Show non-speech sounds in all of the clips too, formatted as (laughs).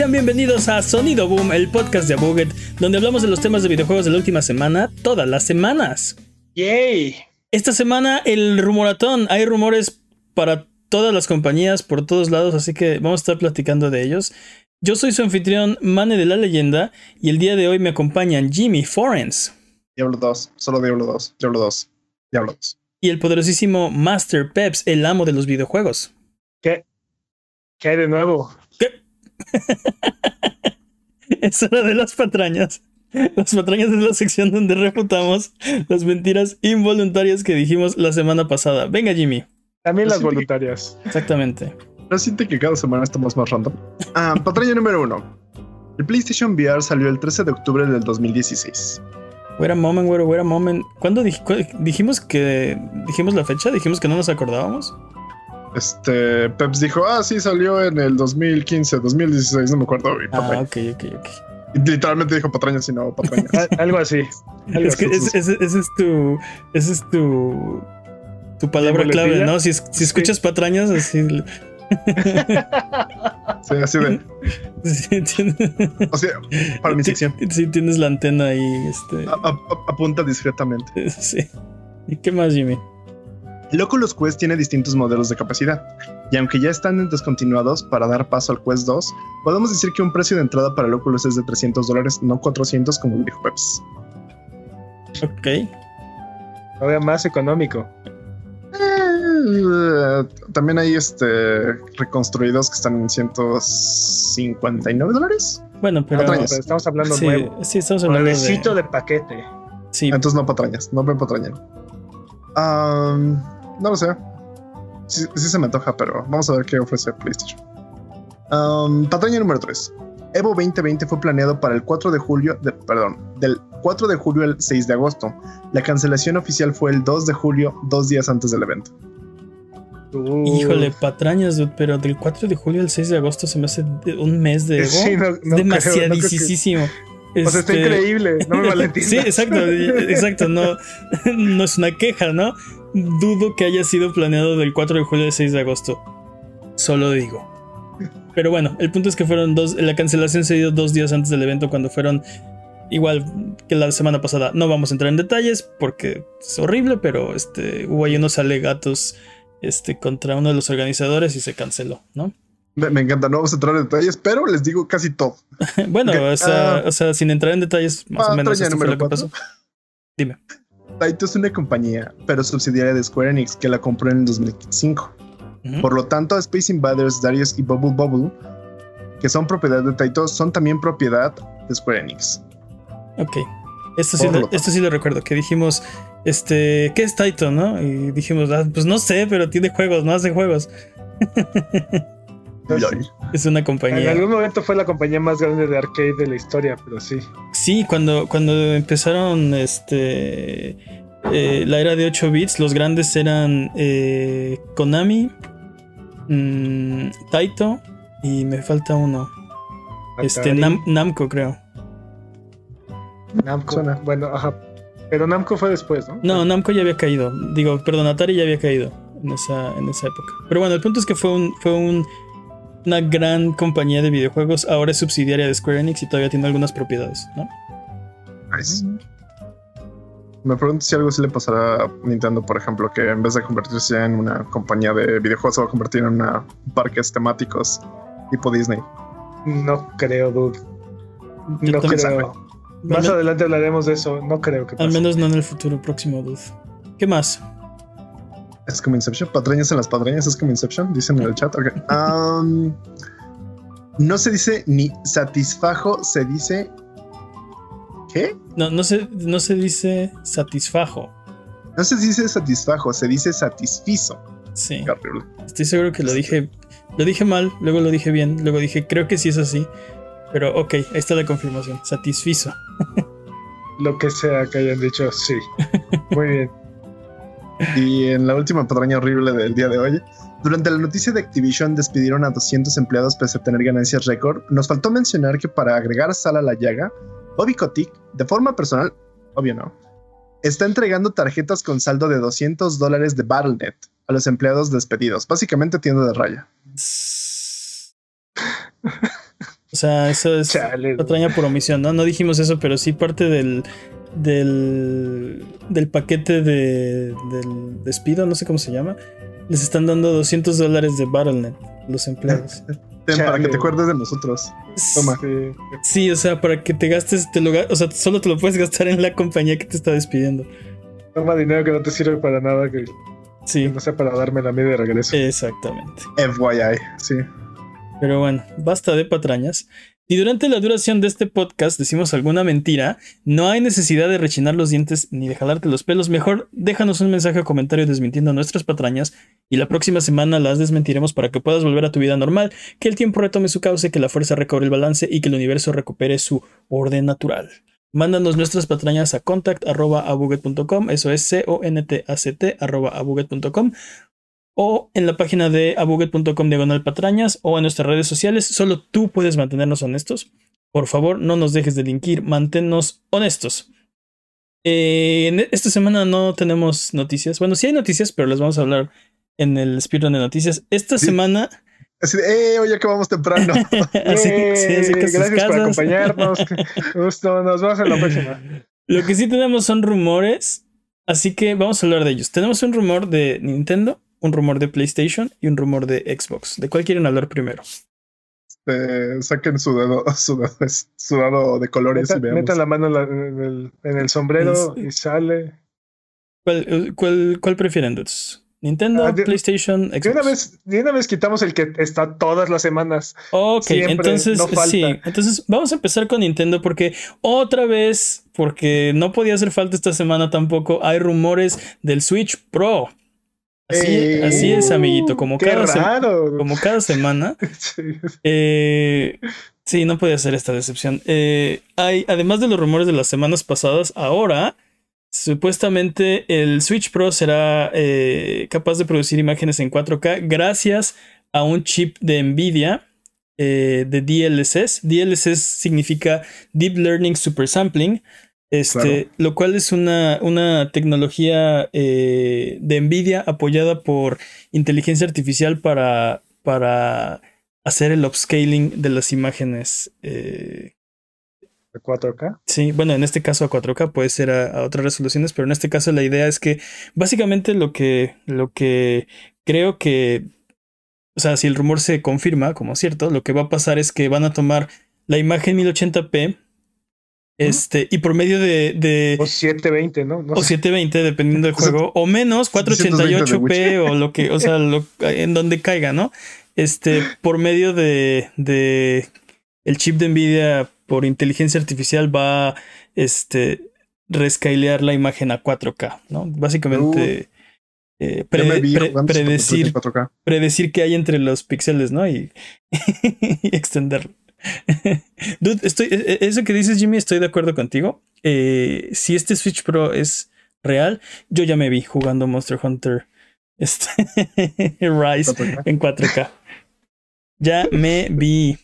Sean bienvenidos a Sonido Boom, el podcast de Buget, donde hablamos de los temas de videojuegos de la última semana, todas las semanas. ¡Yay! Esta semana el rumoratón, hay rumores para todas las compañías por todos lados, así que vamos a estar platicando de ellos. Yo soy su anfitrión, Mane de la Leyenda, y el día de hoy me acompañan Jimmy Forens. Diablo 2, solo Diablo 2, Diablo 2, Diablo 2. Y el poderosísimo Master Peps, el amo de los videojuegos. ¿Qué? ¿Qué hay de nuevo? (laughs) Es hora de las patrañas. Las patrañas es la sección donde refutamos las mentiras involuntarias que dijimos la semana pasada. Venga, Jimmy. También las que- voluntarias. Exactamente. ¿No siente que cada semana estamos más random? Ah, (laughs) patraña número 1. El PlayStation VR salió el 13 de octubre del 2016. Wait a moment, wait a, wait a moment. ¿Cuándo dij- cu- dijimos que dijimos la fecha? Dijimos que no nos acordábamos. Este, Peps dijo, ah, sí, salió en el 2015, 2016, no me acuerdo. Y Ah, ok, ok, ok. Y literalmente dijo patraña, si no patraña. (laughs) Al- Algo así. Algo Es que así. ese es tu. Ese es tu. Tu palabra ¿Mi clave? ¿no? Si, es- si escuchas patrañas, así. (laughs) Sí, así de. (laughs) sí, tienes- O sea, para mi sección. Sí, tienes la antena ahí, este. A- a- a- apunta discretamente. Sí. ¿Y qué más, Jimmy? El Oculus Quest tiene distintos modelos de capacidad, y aunque ya están descontinuados para dar paso al Quest 2, podemos decir que un precio de entrada para el Oculus es de 300 dólares, no 400 como dijo Peps. Ok. Todavía más económico. Eh, también hay este reconstruidos que están en 159 dólares. Bueno, pero. Estamos hablando Sí, nuevo. sí, estamos hablando Nuevecito de. de paquete. Sí, Entonces no patrañas, no ven patraña. Am, no lo sé. Sí, sí se me antoja, pero vamos a ver qué ofrece PlayStation. Am, patraña número 3. Evo 2020 fue planeado para el 4 de julio, de- perdón, del 4 de julio al 6 de agosto. La cancelación oficial fue el 2 de julio, dos días antes del evento. Uh, Híjole, patrañas, dude, pero del 4 de julio al 6 de agosto se me hace un mes de Evo. Sí, no- no creo, no creo Demasiadísimo. O sea, está Este, increíble. No me (laughs) malentiendas. Sí, exacto, exacto. No, (laughs) no es una queja, ¿no? Dudo que haya sido planeado del 4 de julio al 6 de agosto. Solo digo. Pero bueno, el punto es que fueron dos. La cancelación se dio dos días antes del evento, cuando fueron igual que la semana pasada. No vamos a entrar en detalles porque es horrible, pero este, hubo ahí unos alegatos este, contra uno de los organizadores y se canceló, ¿no? Me, me encanta, no vamos a entrar en detalles, pero les digo casi todo. (laughs) bueno, Ok, o, sea, ah, o sea, sin entrar en detalles, más o menos esto fue lo que pasó. (laughs) Dime. Taito es una compañía, pero subsidiaria de Square Enix, que la compró en el 2005. Ujú. Por lo tanto, Space Invaders, Darius y Bubble Bubble, que son propiedad de Taito, son también propiedad de Square Enix. Ok. Esto sí, lo, esto sí lo recuerdo, que dijimos, este, ¿qué es Taito, no? Y dijimos, ah, pues no sé, pero tiene juegos, no hace juegos. (laughs) Entonces, Es una en compañía. algún momento fue la compañía más grande de arcade de la historia, pero sí. Sí, cuando, cuando empezaron este, eh, la era de 8 bits, los grandes eran eh, Konami, mm, Taito y me falta uno. Este, Nam- Namco, creo. Namco. Suena. Bueno, ajá. Pero Namco fue después, ¿no? No, Namco ya había caído. Digo, perdón, Atari ya había caído en esa, en esa época. Pero bueno, el punto es que fue un, fue un- una gran compañía de videojuegos. Ahora es subsidiaria de Square Enix y todavía tiene algunas propiedades, ¿no? Nice. Me pregunto si algo así le pasará a Nintendo, por ejemplo, que en vez de convertirse en una compañía de videojuegos, se va a convertir en una parques temáticos tipo Disney. No creo, dude. Yo No creo. Más Al, adelante hablaremos de eso. No creo que al pase. menos no en el futuro próximo, dude. ¿Qué más? Es como Inception. Patrañas en las patrañas es como Inception, dicen en el chat. Ok. Um, no se dice ni satisfajo, se dice. ¿Qué? No, no se, no se dice satisfajo. No se dice satisfajo, se dice satisfizo. Sí. Horrible. Estoy seguro que lo dije. Lo dije mal, luego lo dije bien, luego dije, creo que sí es así. Pero ok, ahí está la confirmación. Satisfizo. Lo que sea que hayan dicho, sí. (laughs) Muy bien. Y en la última patraña horrible del día de hoy, durante la noticia de Activision despidieron a 200 empleados pese a tener ganancias récord, nos faltó mencionar que para agregar sal a la llaga, Bobby Kotick, de forma personal, obvio no, está entregando tarjetas con saldo de 200 dólares de Battle.net a los empleados despedidos, básicamente tienda de raya. O sea, eso es Chale. patraña por omisión, ¿no? No dijimos eso, pero sí parte del. Del. del paquete de. del despido, no sé cómo se llama. Les están dando 200 dólares de Battle.net los empleados. (laughs) Ten, para que te acuerdes de nosotros. Toma. Sí. Sí, o sea, para que te gastes, te lo, o sea, solo te lo puedes gastar en la compañía que te está despidiendo. Toma dinero que no te sirve para nada, que, que Sí, no sea para darme la media de regreso. exactamente. FYI, sí. Pero bueno, basta de patrañas. Si durante la duración de este podcast decimos alguna mentira, no hay necesidad de rechinar los dientes ni de jalarte los pelos. Mejor déjanos un mensaje o comentario desmintiendo nuestras patrañas y la próxima semana las desmentiremos para que puedas volver a tu vida normal, que el tiempo retome su cauce, que la fuerza recobre el balance y que el universo recupere su orden natural. Mándanos nuestras patrañas a contact.abuget.com, eso es C-O-N-T-A-C-T o en la página de abuget.com diagonal patrañas o en nuestras redes sociales. Solo tú puedes mantenernos honestos. Por favor, no nos dejes de linkir, manténnos honestos. Eh, esta semana no tenemos noticias. Bueno, sí hay noticias, pero las vamos a hablar en el speedrun de noticias. Esta Sí. semana. Así de, eh, hoy acabamos temprano. (laughs) así, sí, así que (laughs) gracias por acompañarnos. (laughs) Gusto, nos vemos en la próxima. Lo que sí tenemos son rumores, así que vamos a hablar de ellos. Tenemos un rumor de Nintendo, un rumor de PlayStation y un rumor de Xbox. ¿De cuál quieren hablar primero? Eh, saquen (laughs) su dedo, su dedo, su de colores Meta, y veamos. meta la mano en, la- en el, en el sombrero Sí. y sale. ¿Cuál, cuál, cuál prefieren, dudes? ¿Nintendo, Ah, de- PlayStation, Xbox? De una, vez, de una vez quitamos el que está todas las semanas. Ok, siempre, entonces no sí, entonces vamos a empezar con Nintendo porque otra vez, porque no podía hacer falta esta semana tampoco, hay rumores del Switch Pro. Así, Eh, así es, amiguito, como cada, se- raro. como cada semana. (laughs) Sí. Eh, sí, no podía ser esta decepción. Eh, hay, además de los rumores de las semanas pasadas, ahora supuestamente el Switch Pro será capaz de producir imágenes en 4K gracias a un chip de Nvidia de DLSS. DLSS significa Deep Learning Super Sampling. Este, Claro. lo cual es una, una tecnología eh, de Nvidia apoyada por inteligencia artificial para, para hacer el upscaling de las imágenes. eh, De 4K. sí, bueno, en este caso a 4K puede ser a, a otras resoluciones, pero en este caso la idea es que básicamente lo que, lo que creo que, o sea, si el rumor se confirma como cierto, lo que va a pasar es que van a tomar la imagen 1080p. Este, y por medio de, de O 720, ¿no? No o sé. 720 dependiendo del juego. O menos 488p o lo que o sea lo, en donde caiga no este por medio de, de el chip de Nvidia por inteligencia artificial va a este rescalear la imagen a 4K no básicamente eh, pre- pre- predecir Metroid en 4K. predecir qué hay entre los píxeles no y, (laughs) y extenderlo Dude, estoy, e- e- eso que dices, Jimmy, estoy de acuerdo contigo. Eh, si este Switch Pro es real, yo ya me vi jugando Monster Hunter este, (laughs) Rise 4K. en 4K. Ya me vi.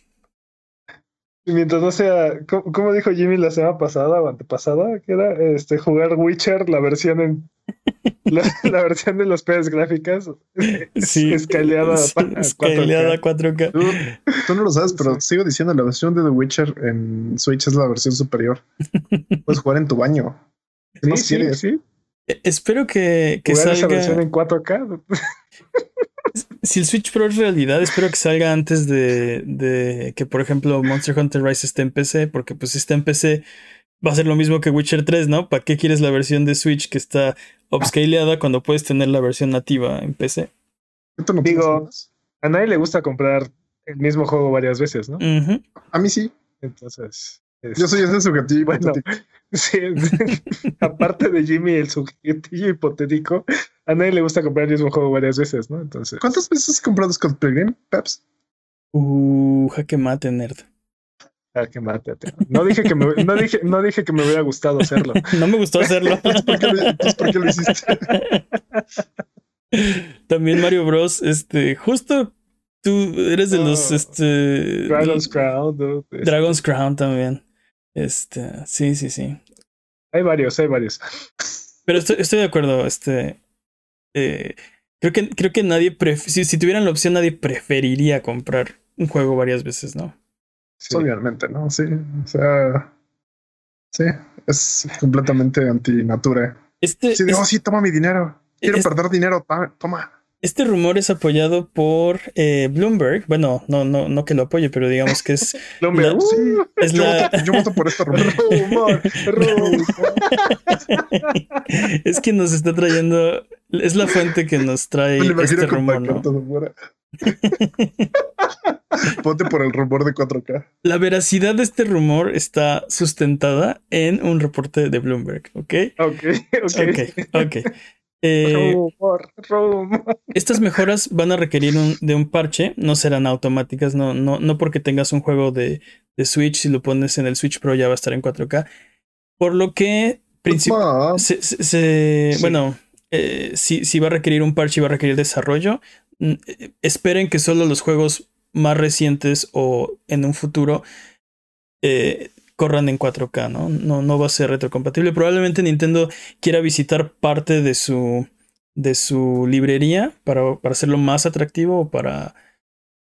Mientras no sea, ¿cómo, cómo dijo Jimmy la semana pasada o antepasada? Que era este jugar Witcher, la versión en (laughs) la, la versión de las pedas gráficas Sí, escaleada sí, a escaleada a 4K. 4K. Dude, Tú no lo sabes, pero sigo diciendo, la versión de The Witcher en Switch es la versión superior. (laughs) Puedes jugar en tu baño. ¿Qué Sí, más sí, quieres? sí. Eh, Espero que, que Jugar esa versión salga. en 4K. (laughs) Si el Switch Pro es realidad, espero que salga antes de, de que, por ejemplo, Monster Hunter Rise esté en PC, porque pues si está en PC va a ser lo mismo que Witcher 3, ¿no? ¿Para qué quieres la versión de Switch que está upscaleada cuando puedes tener la versión nativa en PC? ¿Tú no Digo-? A nadie le gusta comprar el mismo juego varias veces, ¿no? A mí sí. Entonces. es- Yo soy ese subjetivo Bueno, hipotético. (laughs) Sí, (laughs) aparte de Jimmy, el subjetivo hipotético, a nadie le gusta comprar el mismo juego varias veces, ¿no? Entonces, ¿Cuántas veces has comprado Scott Pilgrim, Peps? Uh, jaque mate, nerd. ah, que mátate. No dije que me, no dije, no dije que me hubiera gustado hacerlo. (laughs) No me gustó hacerlo. (laughs) ¿Por qué lo, entonces, ¿por qué lo hiciste? (laughs) También Mario Bros. Este, justo tú eres de los Oh, este Dragon's Crown, dude, es- Dragon's Crown también. Este, sí, sí, sí. hay varios, hay varios. Pero estoy, estoy de acuerdo, este. Eh, creo que creo que nadie si, si tuvieran la opción, nadie preferiría comprar un juego varias veces, ¿no? Sí. Obviamente, ¿no? Sí, o sea, sí, es completamente antinatura. Este, sí, digo, sí, toma mi dinero. Quiero perder dinero, toma. Este rumor es apoyado por eh, Bloomberg. Bueno, no, no, no que lo apoye, pero digamos que es. (laughs) Bloomberg. sí, es yo, la... voto, yo, voto, por este rumor. rumor, (laughs) rumor. es que nos está trayendo. Es la fuente que nos trae este rumor, ¿no? (laughs) Ponte por el rumor de 4K. La veracidad de este rumor está sustentada en un reporte de Bloomberg, ¿ok? Ok, ok. Ok, ok. Eh, rumor, rumor. Estas mejoras van a requerir un, de un parche, no serán automáticas, no, no, no porque tengas un juego de, de, Switch, si lo pones en el Switch Pro ya va a estar en 4K. Por lo que, se, se, se, sí. bueno, eh, si, si va a requerir un parche y va a requerir desarrollo, eh, esperen que solo los juegos más recientes o en un futuro eh, corran en 4K, ¿no? ¿no? No va a ser retrocompatible. Probablemente Nintendo quiera visitar parte de su, de su librería para, para hacerlo más atractivo o para,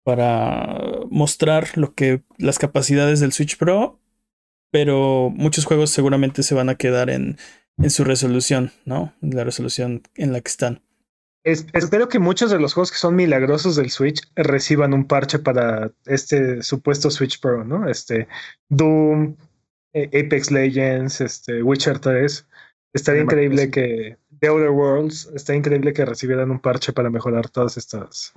para mostrar lo que, las capacidades del Switch Pro, pero muchos juegos seguramente se van a quedar en, en su resolución, ¿no? La resolución en la que están. Es, espero que muchos de los juegos que son milagrosos del Switch reciban un parche para este supuesto Switch Pro, ¿no? Este Doom, eh, Apex Legends, este Witcher 3. Estaría increíble que The Outer Worlds, está increíble que recibieran un parche para mejorar todas estas.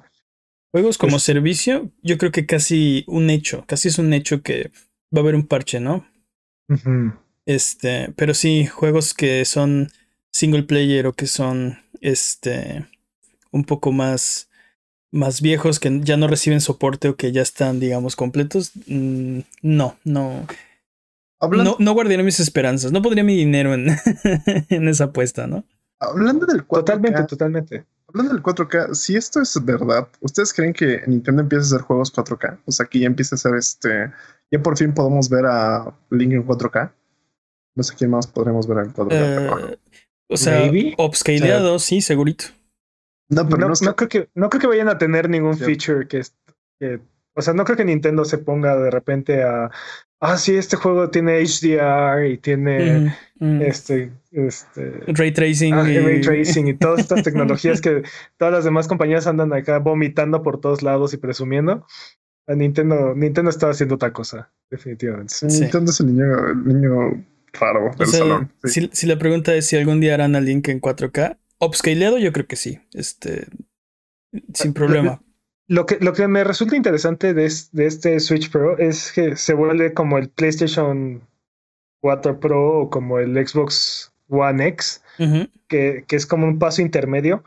Juegos como servicio, yo creo que casi un hecho, casi es un hecho que va a haber un parche, ¿no? Uh -huh. Este, pero sí, juegos que son single player o que son este un poco más, más viejos que ya no reciben soporte o que ya están, digamos, completos, mm, no, no. Hablando, no, no guardaría mis esperanzas, no pondría mi dinero en, (laughs) en esa apuesta, ¿no? Hablando del 4K, Totalmente, totalmente. Hablando del 4K, si esto es verdad, ¿ustedes creen que Nintendo empieza a hacer juegos 4K? O sea, que ya empieza a hacer este. Ya por fin podemos ver a Link en 4K. No sé quién más podremos ver en 4K. Uh, o sea, upscaleado, o sea, sí, segurito. No, pero no, no, no, creo que, no creo que vayan a tener ningún sí. feature que, que, O sea, no creo que Nintendo se ponga de repente a. Ah, sí, este juego tiene HDR y tiene mm, mm. este, este. Ray tracing. Ah, y... Ray tracing y todas estas tecnologías que todas las demás compañías andan acá vomitando por todos lados y presumiendo. A Nintendo, Nintendo está haciendo otra cosa, definitivamente. Sí, Nintendo es el niño, el niño raro del o sea, salón. Si, si la pregunta es si algún día harán a Link en 4K, upscaleado yo creo que sí, este, sin problema. Lo que, lo que me resulta interesante de, de, este Switch Pro es que se vuelve como el PlayStation 4 Pro o como el Xbox One X, uh -huh. que, que es como un paso intermedio.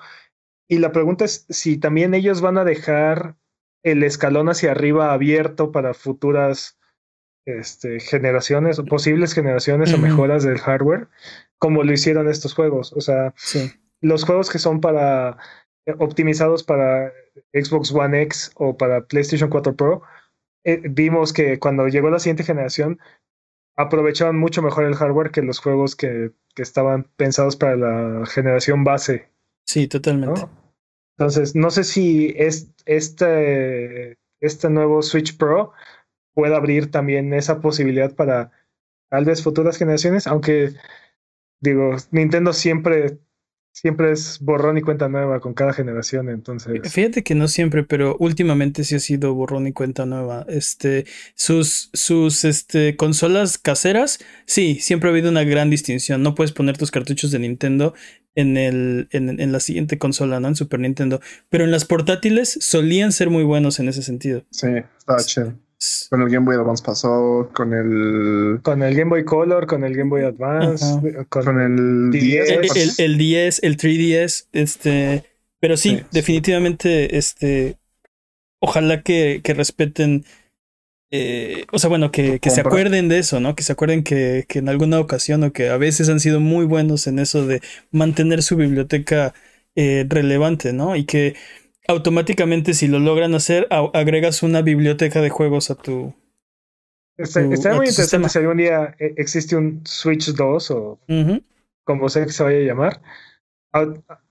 Y la pregunta es si también ellos van a dejar el escalón hacia arriba abierto para futuras este, generaciones o posibles generaciones uh -huh. o mejoras del hardware, como lo hicieron estos juegos. O sea, sí los juegos que son para optimizados para Xbox One X o para PlayStation 4 Pro, eh, vimos que cuando llegó la siguiente generación aprovechaban mucho mejor el hardware que los juegos que, que estaban pensados para la generación base. Sí, totalmente. ¿no? Entonces, no sé si es, este, este nuevo Switch Pro puede abrir también esa posibilidad para tal vez futuras generaciones, aunque digo, Nintendo siempre siempre es borrón y cuenta nueva con cada generación, entonces. Fíjate que no siempre, pero últimamente sí ha sido borrón y cuenta nueva. Este, sus, sus, este, consolas caseras, sí, siempre ha habido una gran distinción. No puedes poner tus cartuchos de Nintendo en el, en, en la siguiente consola, ¿no? En Super Nintendo. Pero en las portátiles solían ser muy buenos en ese sentido. Sí, estaba chido. Con el Game Boy Advance pasó, con el. Con el Game Boy Color, con el Game Boy Advance, con, con, el 10. El, el, el, 10, el 3DS, este. Pero sí, sí, definitivamente, este. Ojalá que, que respeten. Eh, o sea, bueno, que, que se acuerden de eso, ¿no? Que se acuerden que, que en alguna ocasión o que a veces han sido muy buenos en eso de mantener su biblioteca eh, relevante, ¿no? Y que automáticamente si lo logran hacer, agregas una biblioteca de juegos a tu... Está, tu, está muy interesante sistema. si algún día eh, existe un Switch 2 o uh -huh. como sea que se vaya a llamar.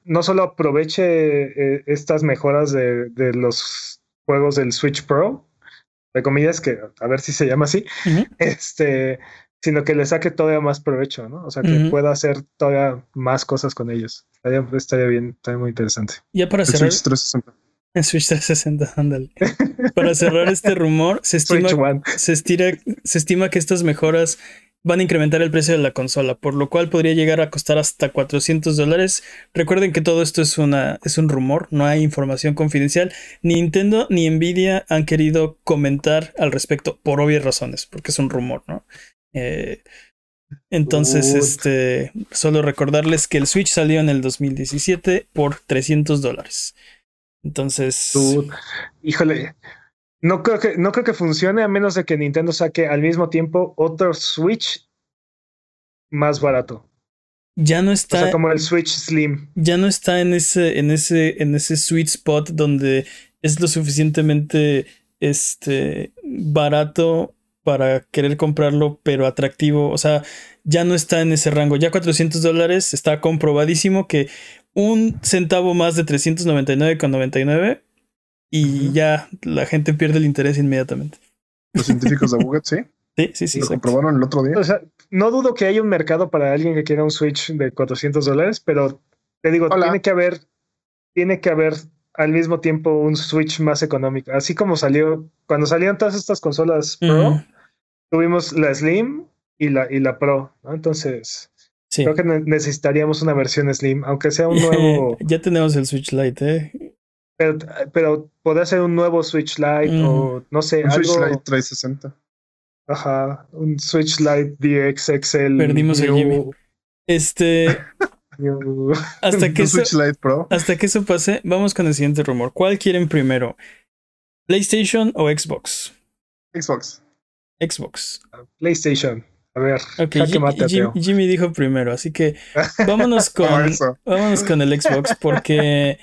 No solo aproveche eh, estas mejoras de, de, los juegos del Switch Pro, de comillas, que a ver si se llama así, este, sino que le saque todavía más provecho, ¿no? O sea, que pueda hacer todavía más cosas con ellos. Estaría, bien, estaría muy interesante. Ya para cerrar. Switch 360. En Switch 360, ándale. Para cerrar este rumor, se (laughs) estima, se, estira, se estima que estas mejoras van a incrementar el precio de la consola, por lo cual podría llegar a costar hasta 400 dólares. Recuerden que todo esto es, una, es un rumor, no hay información confidencial. Ni Nintendo ni Nvidia han querido comentar al respecto por obvias razones, porque es un rumor, ¿no? Eh, entonces, este, solo recordarles que el Switch salió en el 2017 por 300 dólares. Entonces, híjole, no creo que no creo que funcione a menos de que Nintendo saque al mismo tiempo otro Switch más barato. Ya no está. O sea, como el Switch Slim. Ya no está en ese, en ese, en ese sweet spot donde es lo suficientemente este, barato para querer comprarlo, pero atractivo. O sea, ya no está en ese rango. Ya 400 dólares está comprobadísimo que un centavo más de 399,99 y ya la gente pierde el interés inmediatamente. Los científicos de Google, sí. (laughs) Sí, sí, sí. Lo comprobaron el otro día. O sea, no dudo que haya un mercado para alguien que quiera un Switch de 400 dólares, pero te digo, tiene que haber, tiene que haber al mismo tiempo un Switch más económico. Así como salió, cuando salieron todas estas consolas Pro, tuvimos la Slim y la, y la Pro, ¿no? Entonces, creo que necesitaríamos una versión Slim, aunque sea un (laughs) nuevo. ya tenemos el Switch Lite, ¿eh? Pero, pero podría ser un nuevo Switch Lite o no sé. Un Switch Lite 360. Ajá, un Switch Lite DXXL. Perdimos el Jimmy. Este. (laughs) hasta que eso, hasta que eso pase, vamos con el siguiente rumor. ¿Cuál quieren primero? ¿PlayStation o Xbox? Xbox. Xbox. PlayStation. A ver, okay, Jimmy dijo primero, así que vámonos (laughs) con, vámonos con el Xbox porque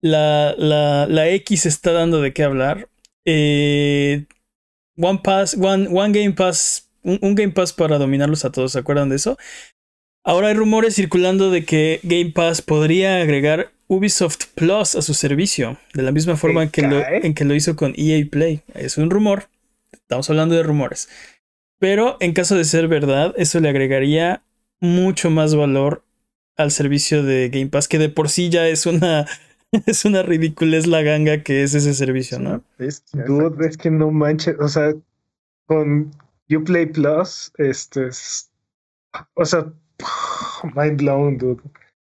la, la, la X está dando de qué hablar. Eh, One Pass, One, One Game Pass, un, Game Pass para dominarlos a todos, ¿se acuerdan de eso? Ahora hay rumores circulando de que Game Pass podría agregar Ubisoft Plus a su servicio, de la misma forma en que, lo, en que lo hizo con EA Play. Es un rumor, estamos hablando de rumores. Pero en caso de ser verdad, eso le agregaría mucho más valor al servicio de Game Pass, que de por sí ya es una (laughs) es una ridiculez la ganga que es ese servicio, ¿no? Es, dude, es que no manches, o sea, con Uplay Plus, este es, o sea, (sighs) mind blown, dude.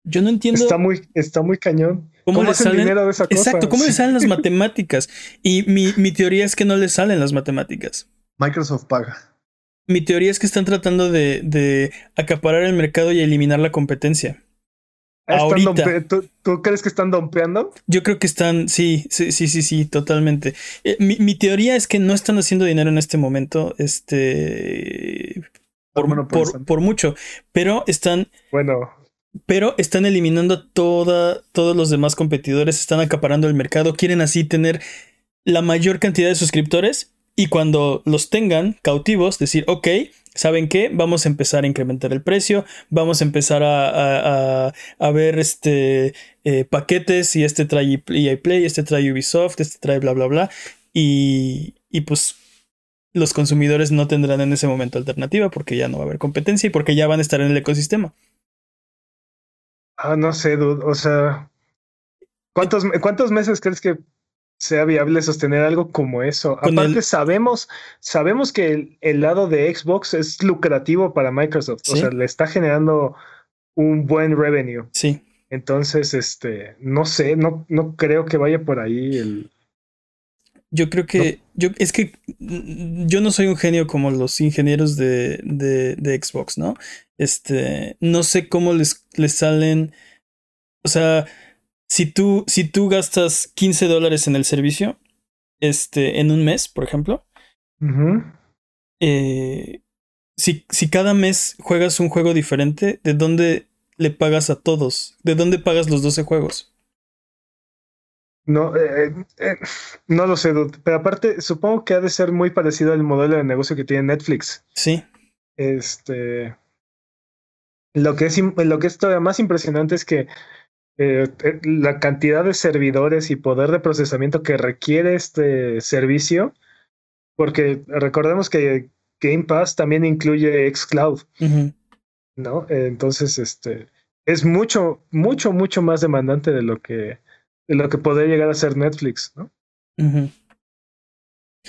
Yo no entiendo. Está muy, está muy cañón. ¿Cómo, le salen? dinero de esa cosa? Exacto, ¿cómo le salen las matemáticas? Y mi, mi teoría es que no le salen las matemáticas. Microsoft paga. Mi teoría es que están tratando de, de acaparar el mercado y eliminar la competencia. ¿Tú, crees que están dompeando? Yo creo que están, sí, sí, sí, sí, sí, totalmente. Eh, mi, teoría es que no están haciendo dinero en este momento, este, por, por, mucho, pero están, bueno, pero están eliminando toda, todos los demás competidores, están acaparando el mercado, quieren así tener la mayor cantidad de suscriptores y cuando los tengan cautivos, decir, ok, ¿saben qué? Vamos a empezar a incrementar el precio, vamos a empezar a, a, ver este, eh, paquetes y este trae EA Play, este trae Ubisoft, este trae bla, bla, bla. Y, y pues los consumidores no tendrán en ese momento alternativa porque ya no va a haber competencia y porque ya van a estar en el ecosistema. Ah, no sé, dude. O sea, ¿cuántos, ¿cuántos meses crees que sea viable sostener algo como eso. Aparte, sabemos, sabemos que el, lado de Xbox es lucrativo para Microsoft. O sea, le está generando un buen revenue. Sí. Entonces, este, no sé, no, no creo que vaya por ahí el. Yo creo que. Yo, es que yo no soy un genio como los ingenieros de, de, de Xbox, ¿no? Este. No sé cómo les, les salen. O sea si tú, si tú gastas 15 dólares en el servicio, este, en un mes, por ejemplo, eh, si, si cada mes juegas un juego diferente, ¿de dónde le pagas a todos? ¿De dónde pagas los 12 juegos? No, eh, eh, no lo sé, pero aparte supongo que ha de ser muy parecido al modelo de negocio que tiene Netflix. Sí. Este, lo que es, lo que es todavía más impresionante es que eh, eh, la cantidad de servidores y poder de procesamiento que requiere este servicio Porque recordemos que Game Pass también incluye xCloud, ¿no? Entonces, este, es mucho, mucho, mucho más demandante de lo que, de lo que podría llegar a ser Netflix, ¿no?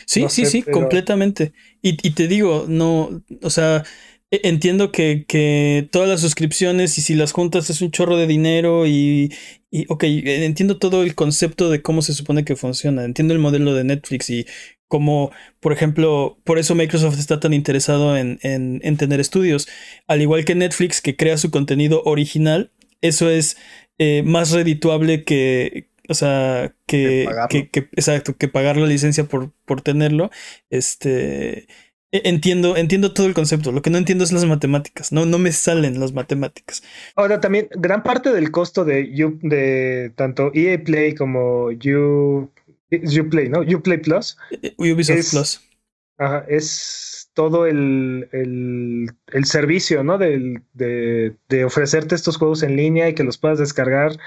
Sí, sí, sí, completamente. Y, y, te digo, no, o sea, e, entiendo que, que, todas las suscripciones y si las juntas es un chorro de dinero y, y, ok, entiendo todo el concepto de cómo se supone que funciona, entiendo el modelo de Netflix y cómo, por ejemplo, por eso Microsoft está tan interesado en, en, en tener estudios, al igual que Netflix que crea su contenido original, eso es eh, más redituable que, o sea, que, que, que, exacto, que pagar la licencia por, por tenerlo. Este, e, entiendo, entiendo todo el concepto. Lo que no entiendo es las matemáticas. No, no me salen las matemáticas. Ahora también, gran parte del costo de, de tanto EA Play como You, Play, ¿no? Uplay Plus. Eh, eh, Ubisoft Plus. Ajá, es todo el, el, servicio, ¿no? De, de, ofrecerte estos juegos en línea y que los puedas descargar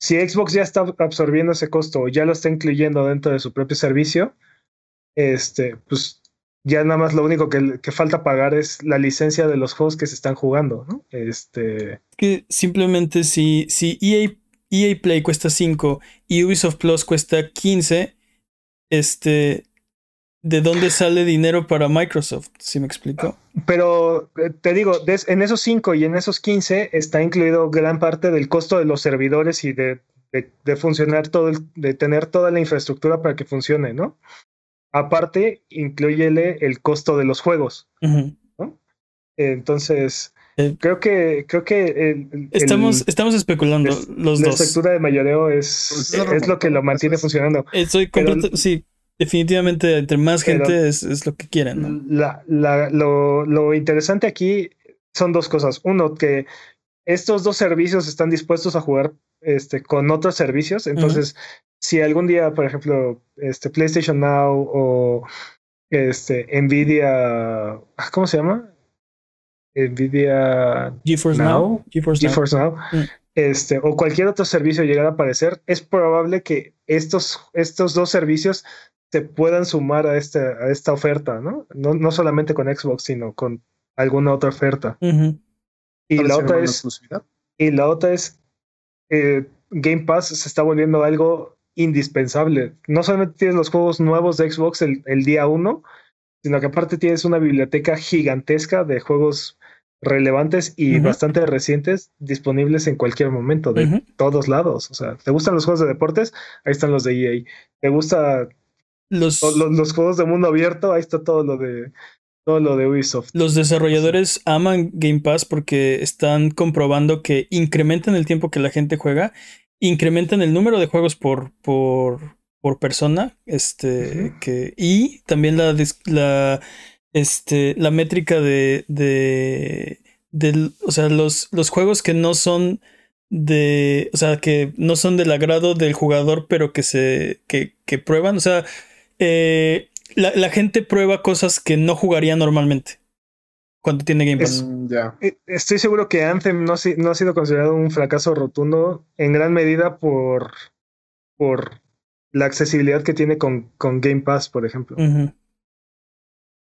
si Xbox ya está absorbiendo ese costo o ya lo está incluyendo dentro de su propio servicio, este, pues ya nada más lo único que, falta pagar es la licencia de los juegos que se están jugando. Este. Que simplemente si, si EA, EA Play cuesta 5 y Ubisoft Plus cuesta 15, este, ¿de dónde sale dinero para Microsoft? ¿Sí me explico? Pero eh, te digo, en esos 5 y en esos 15 está incluido gran parte del costo de los servidores y de, de, funcionar todo, de tener toda la infraestructura para que funcione, ¿no? Aparte, incluyele el costo de los juegos, ¿no? Entonces, eh, creo que creo que estamos estamos especulando los dos. La estructura de mayoreo es, pues es, lo que lo mantiene funcionando. Estoy completo, sí, definitivamente entre más gente es, lo que quieren. La, la, lo, lo, interesante aquí son dos cosas. Uno, que estos dos servicios están dispuestos a jugar este, con otros servicios. Entonces, si algún día, por ejemplo, este, PlayStation Now o este, Nvidia, ¿cómo se llama? Nvidia GeForce Now, GeForce, Now, mm. este, o cualquier otro servicio llegara a aparecer, es probable que estos, estos dos servicios se puedan sumar a, este, a esta oferta, ¿no? ¿no? No solamente con Xbox, sino con alguna otra oferta. y, la otra es, y la otra es, Game Pass se está volviendo algo indispensable. No solamente tienes los juegos nuevos de Xbox el, el día uno, sino que aparte tienes una biblioteca gigantesca de juegos relevantes y bastante recientes disponibles en cualquier momento de todos lados. O sea, ¿te gustan los juegos de deportes? Ahí están los de EA. ¿Te gusta los, los, juegos de mundo abierto, ahí está todo lo de todo lo de Ubisoft. Los desarrolladores aman Game Pass porque están comprobando que incrementan el tiempo que la gente juega, incrementan el número de juegos por, por, por persona, este, que, y también la, la, este, la métrica de, de, de, o sea, los, los juegos que no son de, o sea, que no son del agrado del jugador, pero que se, que, que prueban, o sea, eh, la, gente prueba cosas que no jugaría normalmente cuando tiene Game Pass. Eh, estoy seguro que Anthem no, no, ha sido considerado un fracaso rotundo en gran medida por, por la accesibilidad que tiene con, con Game Pass, por ejemplo.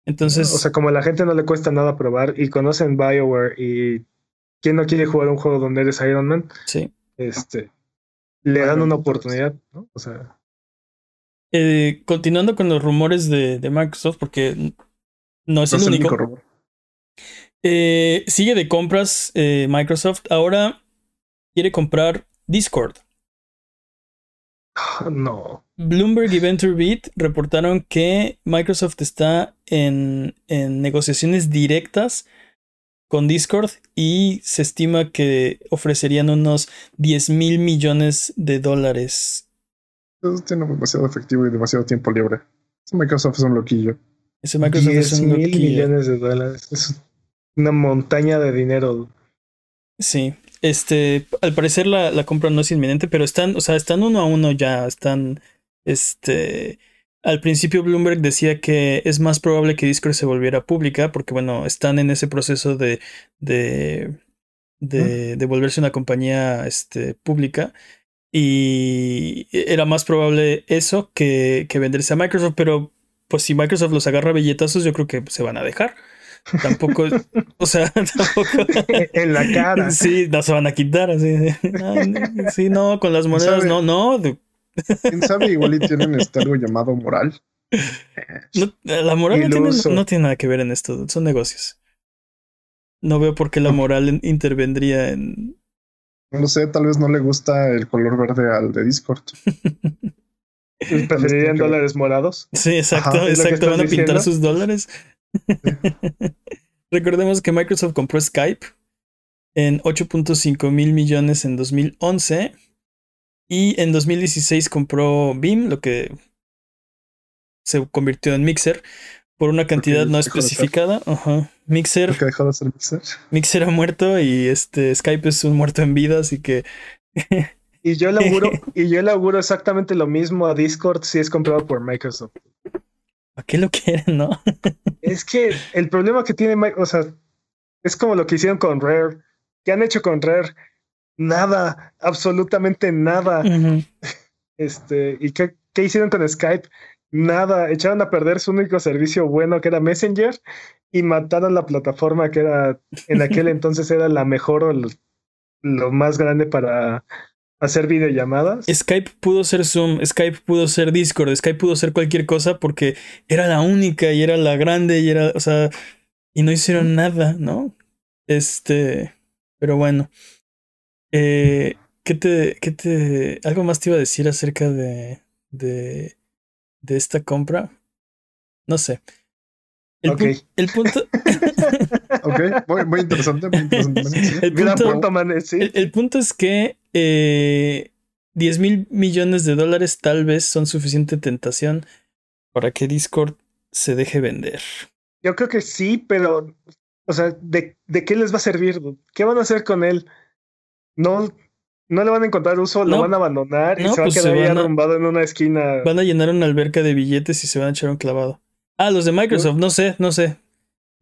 Entonces. O sea, como a la gente no le cuesta nada probar y conocen BioWare y quién no quiere jugar un juego donde eres Iron Man, sí. este, le dan una oportunidad, ¿no? O sea. Eh, continuando con los rumores de, Microsoft, porque no es el único. Eh, sigue de compras eh, Microsoft. Ahora quiere comprar Discord. Ah, no. Bloomberg y VentureBeat reportaron que Microsoft está en, en negociaciones directas con Discord y se estima que ofrecerían unos 10 mil millones de dólares tiene demasiado efectivo y demasiado tiempo libre. Ese Microsoft es un loquillo. Ese Microsoft es un mil millones de dólares. Es una montaña de dinero. Sí. Este, al parecer la, la, compra no es inminente, pero están, o sea, están uno a uno ya, están, este, al principio Bloomberg decía que es más probable que Discord se volviera pública, porque bueno, están en ese proceso de, de, de, de volverse una compañía, este, pública. Y era más probable eso que, que venderse a Microsoft, pero pues si Microsoft los agarra billetazos, yo creo que se van a dejar. Tampoco, (laughs) o sea, (laughs) tampoco. (laughs) en la cara. Sí, no se van a quitar así. sí, no, con las monedas, no, no. ¿Quién sabe? Igual y tienen este algo llamado moral. la moral no tiene, nada que ver en esto, son negocios. No veo por qué la moral intervendría en. No sé, tal vez no le gusta el color verde al de Discord. (laughs) ¿Preferirían dólares morados? Sí, exacto, exacto. Van a pintar sus dólares. (laughs) Recordemos que Microsoft compró Skype en 8.5 mil millones en 2011 y en 2016 compró Beam, lo que se convirtió en Mixer por una cantidad no especificada. Ajá. Mixer. dejó de ser Mixer. Mixer ha muerto y este Skype es un muerto en vida, así que (laughs) Y yo le auguro, (laughs) y yo le auguro exactamente lo mismo a Discord si es comprado por Microsoft. ¿A qué lo quieren, no? (laughs) es que el problema que tiene Microsoft, o sea, es como lo que hicieron con Rare. ¿Qué han hecho con Rare? Nada, absolutamente nada. Este, ¿y qué, qué hicieron con Skype? Nada, echaron a perder su único servicio bueno que era Messenger y mataron la plataforma que era en aquel (laughs) entonces era la mejor o lo más grande para hacer videollamadas. Skype pudo ser Zoom, Skype pudo ser Discord, Skype pudo ser cualquier cosa porque era la única y era la grande y era, o sea, y no hicieron nada, ¿no? Este, pero bueno. Eh, ¿qué te, qué te, algo más te iba a decir acerca de, de, de esta compra? No sé. El, el punto. (laughs) ok, muy, interesante. Muy interesante. (laughs) El, punto, el, punto es que eh, 10 mil millones de dólares tal vez son suficiente tentación para que Discord se deje vender. Yo creo que sí, pero, o sea, ¿de, de qué les va a servir? ¿Qué van a hacer con él? No, no le van a encontrar uso, lo van a abandonar y se va a pues quedar ahí arrumbado en una esquina. Van a llenar una alberca de billetes y se van a echar un clavado. Ah, los de Microsoft, no sé, no sé.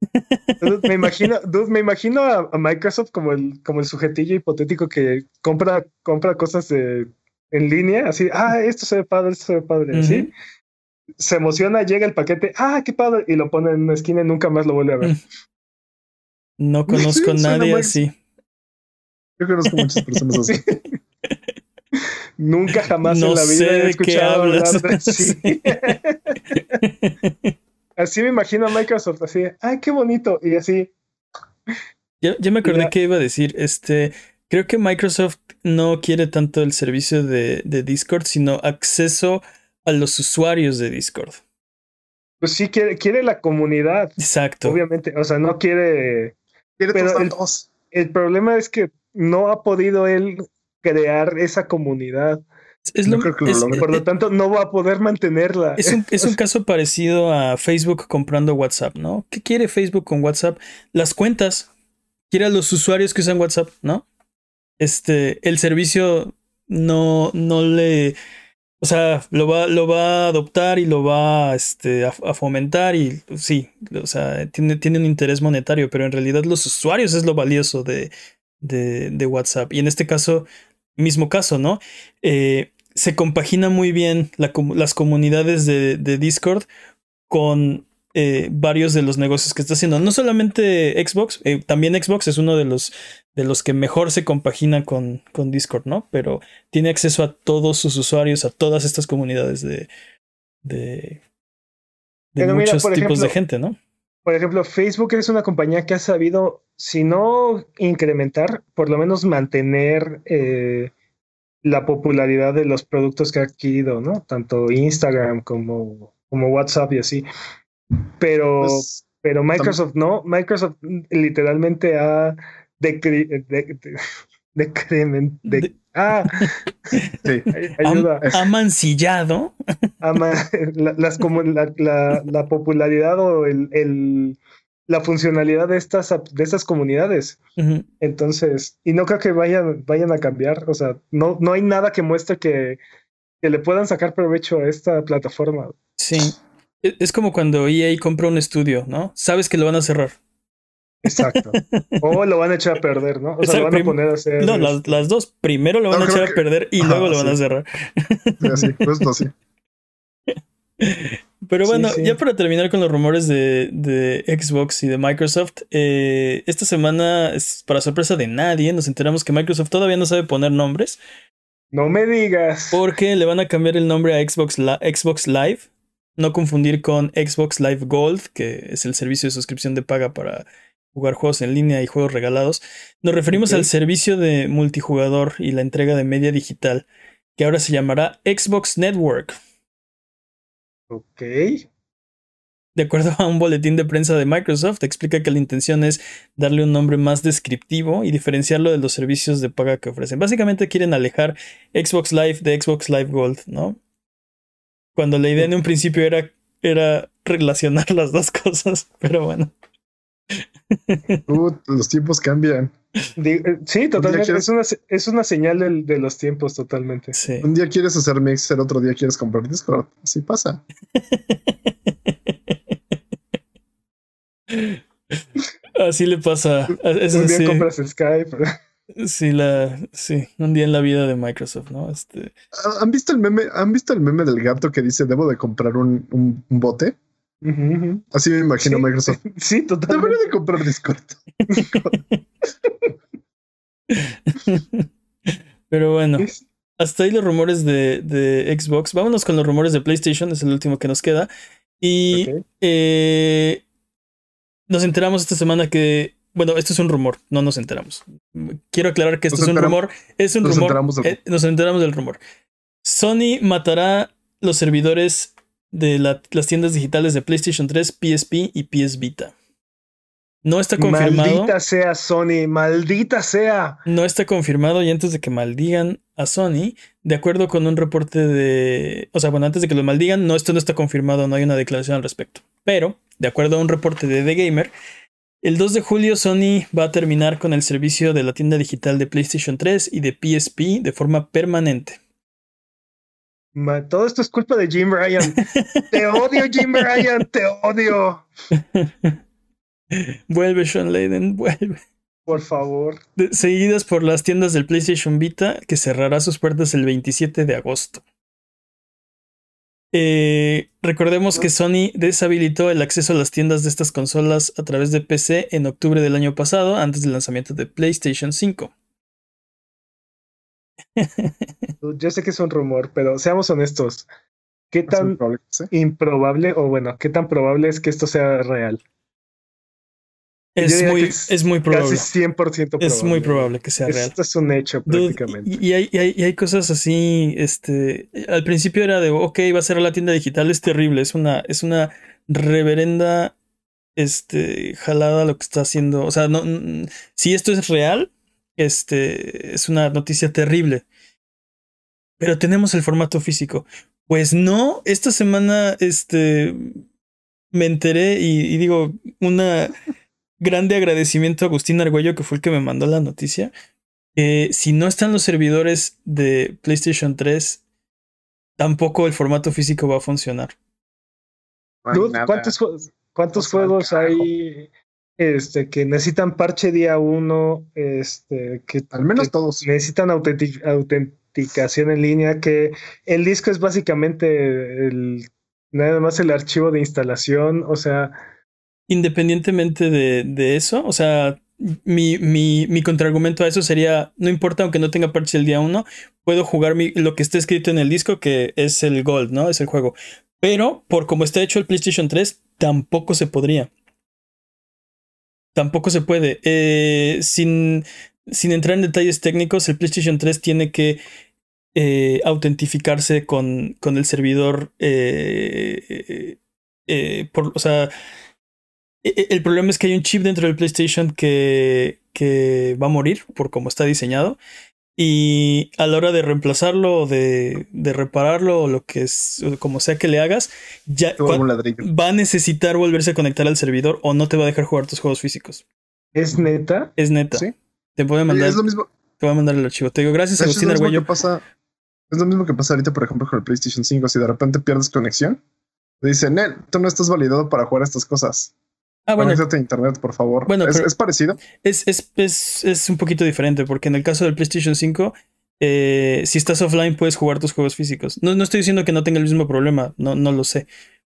(laughs) me imagino, me imagino a, Microsoft como el, como el sujetillo hipotético que compra, compra cosas de, en línea, así, ah, esto se ve padre, esto se ve padre, así. Se emociona, llega el paquete, ah, qué padre, y lo pone en una esquina y nunca más lo vuelve a ver. No conozco a (laughs) nadie así. Yo conozco muchas personas (laughs) así. Nunca jamás en la vida he escuchado hablar de así. (laughs) (laughs) así me imagino a Microsoft, así, ay, qué bonito, y así. Ya, me acordé que iba a decir, este, creo que Microsoft no quiere tanto el servicio de, Discord, sino acceso a los usuarios de Discord. Pues sí, quiere, quiere la comunidad. Exacto. Obviamente, o sea, no quiere... Quiere pero el, el problema es que no ha podido él crear esa comunidad. Es lo, por lo tanto, no va a poder mantenerla. Es un, es un (laughs) caso parecido a Facebook comprando WhatsApp, ¿no? ¿Qué quiere Facebook con WhatsApp? Las cuentas. Quiere a los usuarios que usan WhatsApp, ¿no? Este, el servicio no, no le. O sea, lo va, lo va a adoptar y lo va este, a, fomentar y sí, o sea, tiene, tiene un interés monetario, pero en realidad los usuarios es lo valioso de, de, de WhatsApp. Y en este caso, mismo caso, ¿no? Eh, se compagina muy bien las comunidades de, Discord con eh, varios de los negocios que está haciendo. No solamente Xbox, eh, también Xbox es uno de los, de los que mejor se compagina con, con Discord, ¿no? Pero tiene acceso a todos sus usuarios, a todas estas comunidades de, de, muchos tipos de gente, ¿no? Por ejemplo, Facebook es una compañía que ha sabido, si no incrementar, por lo menos mantener eh, la popularidad de los productos que ha adquirido, ¿no? Tanto Instagram como, como WhatsApp y así. Pero, pues, pero Microsoft no, Microsoft literalmente ha de, ah, (laughs) sí, ayuda. Ha, mancillado. la, las, la, la, popularidad o el, el, la funcionalidad de estas, de estas comunidades. Entonces, y no creo que vayan, vayan a cambiar. O sea, no, no hay nada que muestre que, que le puedan sacar provecho a esta plataforma. Sí. E, es como cuando EA compra un estudio, ¿no? Sabes que lo van a cerrar. Exacto. O lo van a echar a perder, ¿no? O sea, lo van a poner a hacer. No, las, las dos. Primero lo van a echar a perder y luego lo van a cerrar. Sí, justo así. (laughs) Pero bueno, ya para terminar con los rumores de, Xbox y de Microsoft, eh, esta semana, para sorpresa de nadie, nos enteramos que Microsoft todavía no sabe poner nombres. No me digas. Porque le van a cambiar el nombre a Xbox, Xbox Live. No confundir con Xbox Live Gold, que es el servicio de suscripción de paga para jugar juegos en línea y juegos regalados. Nos referimos al servicio de multijugador y la entrega de media digital, que ahora se llamará Xbox Network. Ok. De acuerdo a un boletín de prensa de Microsoft, explica que la intención es darle un nombre más descriptivo y diferenciarlo de los servicios de paga que ofrecen. Básicamente quieren alejar Xbox Live de Xbox Live Gold, ¿no? Cuando la idea en un principio era, era relacionar las dos (laughs) cosas, pero bueno. Uh, los tiempos cambian. Eh, sí, totalmente. Es una, es una señal de, los tiempos, totalmente. Un día quieres hacer mixer, otro día quieres comprar Discord. Así pasa. (laughs) Así le pasa. un día compras Skype. Sí, la, sí, un día en la vida de Microsoft, ¿no? Este... ¿Han visto el meme? ¿Han visto el meme del gato que dice debo de comprar un, un bote? Así me imagino Microsoft. (laughs) Sí, totalmente. Debería de comprar Discord. (laughs) Pero bueno, hasta ahí los rumores de, de, Xbox. Vámonos con los rumores de PlayStation, es el último que nos queda. Y eh, nos enteramos esta semana que. Bueno, esto es un rumor, no nos enteramos. Quiero aclarar que esto es un rumor. Es un rumor. Eh, nos enteramos del rumor. Sony matará los servidores de las tiendas digitales de PlayStation 3, PSP y PS Vita. No está confirmado. Maldita sea Sony, maldita sea. No está confirmado y antes de que maldigan a Sony, de acuerdo con un reporte de... O sea, bueno, antes de que lo maldigan, no, esto no está confirmado, no hay una declaración al respecto. Pero, de acuerdo a un reporte de The Gamer, el 2 de julio Sony va a terminar con el servicio de la tienda digital de PlayStation 3 y de PSP de forma permanente todo esto es culpa de Jim Ryan. (laughs) te odio, Jim Ryan, te odio. vuelve, Sean Layden, vuelve. Por favor. seguidas por las tiendas del PlayStation Vita, que cerrará sus puertas el 27 de agosto. Eh, recordemos que Sony deshabilitó el acceso a las tiendas de estas consolas a través de PC en octubre del año pasado, antes del lanzamiento de PlayStation 5. Yo sé que es un rumor, pero seamos honestos. ¿Qué tan improbable, o bueno, qué tan probable es que esto sea real? Es muy, es, muy probable. Casi 100% probable. Es muy probable que sea real. Esto es un hecho prácticamente. Y, hay, hay, cosas así, este, al principio era de, ok, va a ser la tienda digital, es terrible, es una, es una reverenda, este, jalada lo que está haciendo. O sea, no, si esto es real, este, es una noticia terrible. Pero tenemos el formato físico. Pues no, esta semana este, me enteré y, digo, un grande agradecimiento a Agustín Argüello, que fue el que me mandó la noticia. Que si no están los servidores de PlayStation 3, tampoco el formato físico va a funcionar. ¿Cuántos, cuántos juegos hay este, que necesitan parche día uno, este, que al menos todos necesitan autenticación en línea, que el disco es básicamente el, nada más el archivo de instalación, o sea... Independientemente de, de eso, o sea, mi, mi, mi, contraargumento a eso sería, no importa aunque no tenga parche el día uno, puedo jugar lo que está escrito en el disco, que es el Gold, ¿no? Es el juego. Pero por como está hecho el PlayStation 3, tampoco se podría. Tampoco se puede. Eh, sin, sin entrar en detalles técnicos, el PlayStation 3 tiene que eh, autentificarse con, con, el servidor. Eh, o sea, e, e, el problema es que hay un chip dentro del PlayStation que, que va a morir por cómo está diseñado. Y a la hora de reemplazarlo o de, de, repararlo o lo que es, como sea que le hagas, ya va a necesitar volverse a conectar al servidor o no te va a dejar jugar tus juegos físicos. ¿Es neta? Es neta. ¿Sí? Te puede mandar. es lo mismo. Te voy a mandar el archivo. Te digo, gracias, Agustín Arguello. Pasa, es lo mismo que pasa ahorita, por ejemplo, con el PlayStation 5. Si de repente pierdes conexión, te dicen, Nel, tú no estás validado para jugar estas cosas. Ah, bueno. internet, por favor. Bueno, ¿Es, parecido? Es, es, es, es, un poquito diferente, porque en el caso del PlayStation 5, eh, si estás offline puedes jugar tus juegos físicos. No, no estoy diciendo que no tenga el mismo problema, no, no lo sé.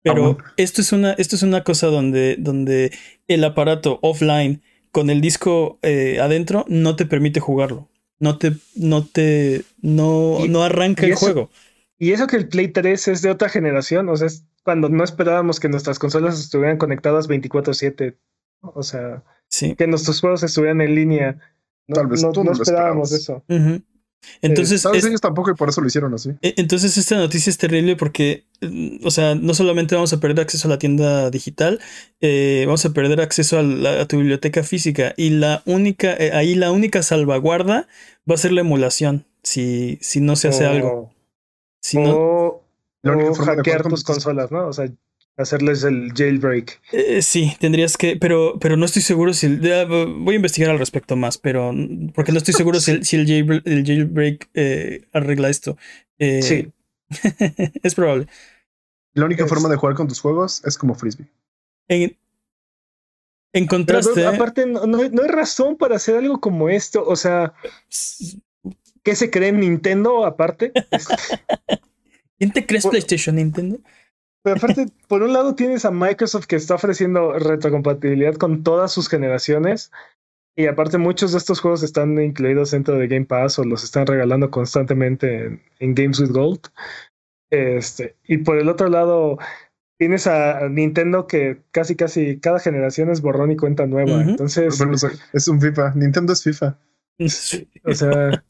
Pero esto es una, esto es una cosa donde, donde el aparato offline con el disco eh, adentro no te permite jugarlo. No te, no te, no, no arranca el juego. Y eso que el Play 3 es de otra generación, o sea, es cuando no esperábamos que nuestras consolas estuvieran conectadas 24/7. O sea, que nuestros juegos estuvieran en línea. No, Tal vez no, esperábamos eso. Entonces, ellos tampoco y por eso lo hicieron así. E, entonces esta noticia es terrible porque, mm, o sea, no solamente vamos a perder acceso a la tienda digital, eh, vamos a perder acceso a, tu biblioteca física y la única, eh, ahí la única salvaguarda va a ser la emulación si, si no se hace algo. Si o, no, hackear tus consolas, ¿no? O sea, hacerles el jailbreak. Eh, sí, tendrías que, pero, pero no estoy seguro si voy a investigar al respecto más, pero porque no estoy seguro (laughs) si, el, si el, jailbreak, eh, arregla esto. Eh, sí. (laughs) es probable. La única forma de jugar con tus juegos es como frisbee. En, en contraste. aparte, no, no, hay razón para hacer algo como esto. O sea, ¿qué se cree en Nintendo aparte? (laughs) ¿Quién te crees PlayStation Nintendo? Pero aparte, por un lado tienes a Microsoft que está ofreciendo retrocompatibilidad con todas sus generaciones. Y aparte muchos de estos juegos están incluidos dentro de Game Pass o los están regalando constantemente en, Games with Gold. Este, y por el otro lado, tienes a Nintendo que casi casi cada generación es borrón y cuenta nueva. Entonces. es un FIFA. Nintendo es FIFA. O sea,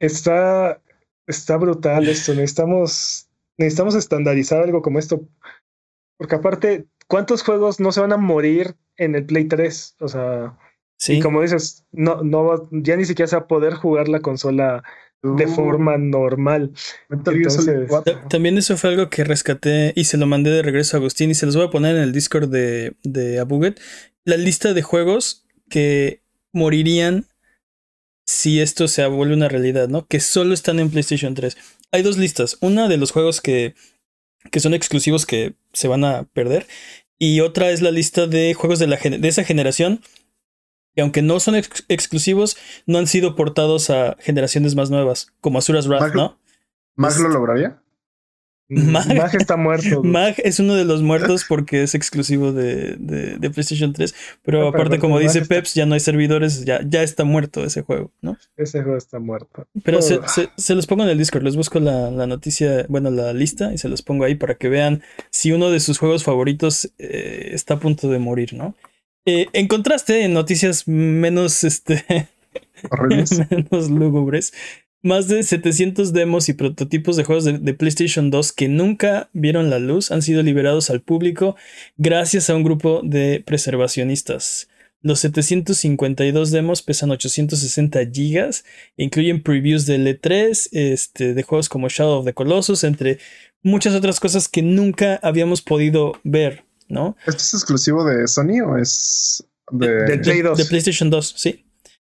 está, está brutal esto. Necesitamos necesitamos estandarizar algo como esto. Porque aparte, ¿cuántos juegos no se van a morir en el Play 3? O sea, sí. y como dices, no, no, ya ni siquiera se va a poder jugar la consola de forma normal. también eso fue algo que rescaté y se lo mandé de regreso a Agustín y se los voy a poner en el Discord de, de Abuget. La lista de juegos que morirían si esto se vuelve una realidad, ¿no? Que solo están en PlayStation 3 hay dos listas. Una de los juegos que, que son exclusivos que se van a perder. Y otra es la lista de juegos de, la, de esa generación que aunque no son exclusivos, no han sido portados a generaciones más nuevas, como Asura's Wrath, ¿no? ¿Más lo lograría? Mag, está muerto. Mag es uno de los muertos porque es exclusivo de, de, PlayStation 3. Pero aparte, como dice Peps, ya no hay servidores, ya, ya está muerto ese juego, ¿no? Ese juego está muerto. Pero se, se, los pongo en el Discord, les busco la, la, noticia, bueno, la lista y se los pongo ahí para que vean si uno de sus juegos favoritos eh, está a punto de morir, ¿no? Eh, en contraste, en noticias menos, este, (laughs) menos lúgubres, más de 700 demos y prototipos de juegos de, PlayStation 2 que nunca vieron la luz han sido liberados al público gracias a un grupo de preservacionistas. Los 752 demos pesan 860 gigas e incluyen previews de L3, este, de juegos como Shadow of the Colossus, entre muchas otras cosas que nunca habíamos podido ver, ¿no? ¿Esto es exclusivo de Sony o es de, de PlayStation 2, sí.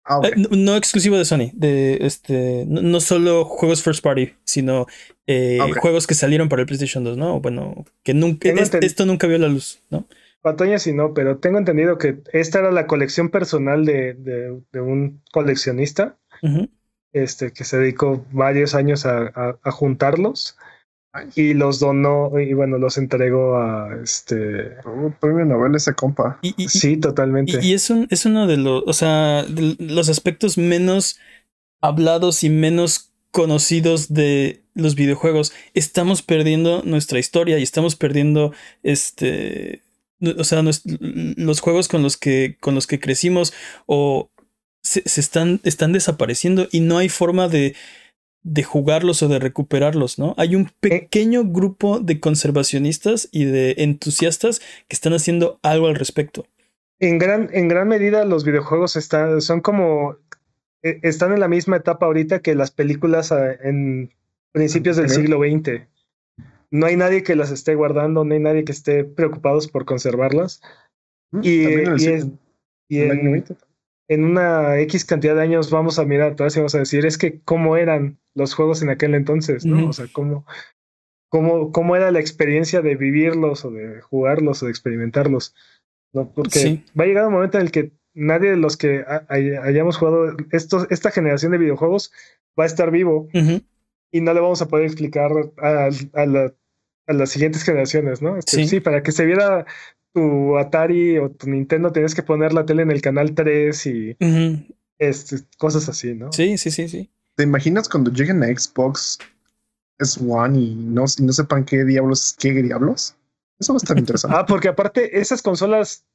Ah, eh, no, exclusivo de Sony, de este, no, solo juegos first party, sino eh, juegos que salieron para el PlayStation 2, ¿no? Bueno, que nunca, esto nunca vio la luz, ¿no? Patoña sí no, pero tengo entendido que esta era la colección personal de, de, un coleccionista, este, que se dedicó varios años a, a juntarlos y los donó y bueno, los entregó a este premio Nobel ese compa. sí, totalmente. Y, es un es uno de los, o sea, los aspectos menos hablados y menos conocidos de los videojuegos. Estamos perdiendo nuestra historia y estamos perdiendo este o sea, los juegos con los que con los que crecimos o se, se están están desapareciendo y no hay forma de de jugarlos o de recuperarlos, ¿no? Hay un pequeño grupo de conservacionistas y de entusiastas que están haciendo algo al respecto. En gran, en gran medida los videojuegos están, son como, e, están en la misma etapa ahorita que las películas ah, en principios del siglo XX. No hay nadie que las esté guardando, no hay nadie que esté preocupados por conservarlas. Y, y, en una X cantidad de años vamos a mirar atrás y vamos a decir, es que cómo eran los juegos en aquel entonces, ¿no? O sea, cómo, cómo, cómo era la experiencia de vivirlos o de jugarlos o de experimentarlos. ¿no? Porque va a llegar un momento en el que nadie de los que hayamos jugado estos, esta generación de videojuegos va a estar vivo y no le vamos a poder explicar a, la a las siguientes generaciones, ¿no? Este, sí. para que se viera tu Atari o tu Nintendo tenías que poner la tele en el canal 3 y este, cosas así, ¿no? Sí, sí, sí, sí. ¿Te imaginas cuando lleguen a Xbox es One y no, no sepan qué diablos, qué diablos? Eso va a estar (laughs) interesante. ah, porque aparte esas consolas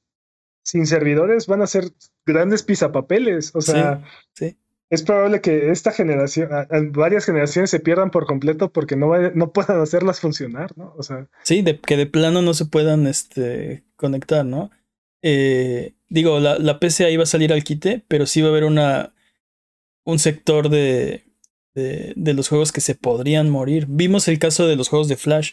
sin servidores van a ser grandes pisapapeles. O sea, sí, es probable que esta generación, varias generaciones se pierdan por completo porque no, no puedan (laughs) hacerlas funcionar, ¿no? O sea. Sí, que de plano no se puedan este, conectar, ¿no? Eh, digo, la, la, PC ahí va a salir al quite, pero sí va a haber una, un sector de, de, de los juegos que se podrían morir. Vimos el caso de los juegos de Flash,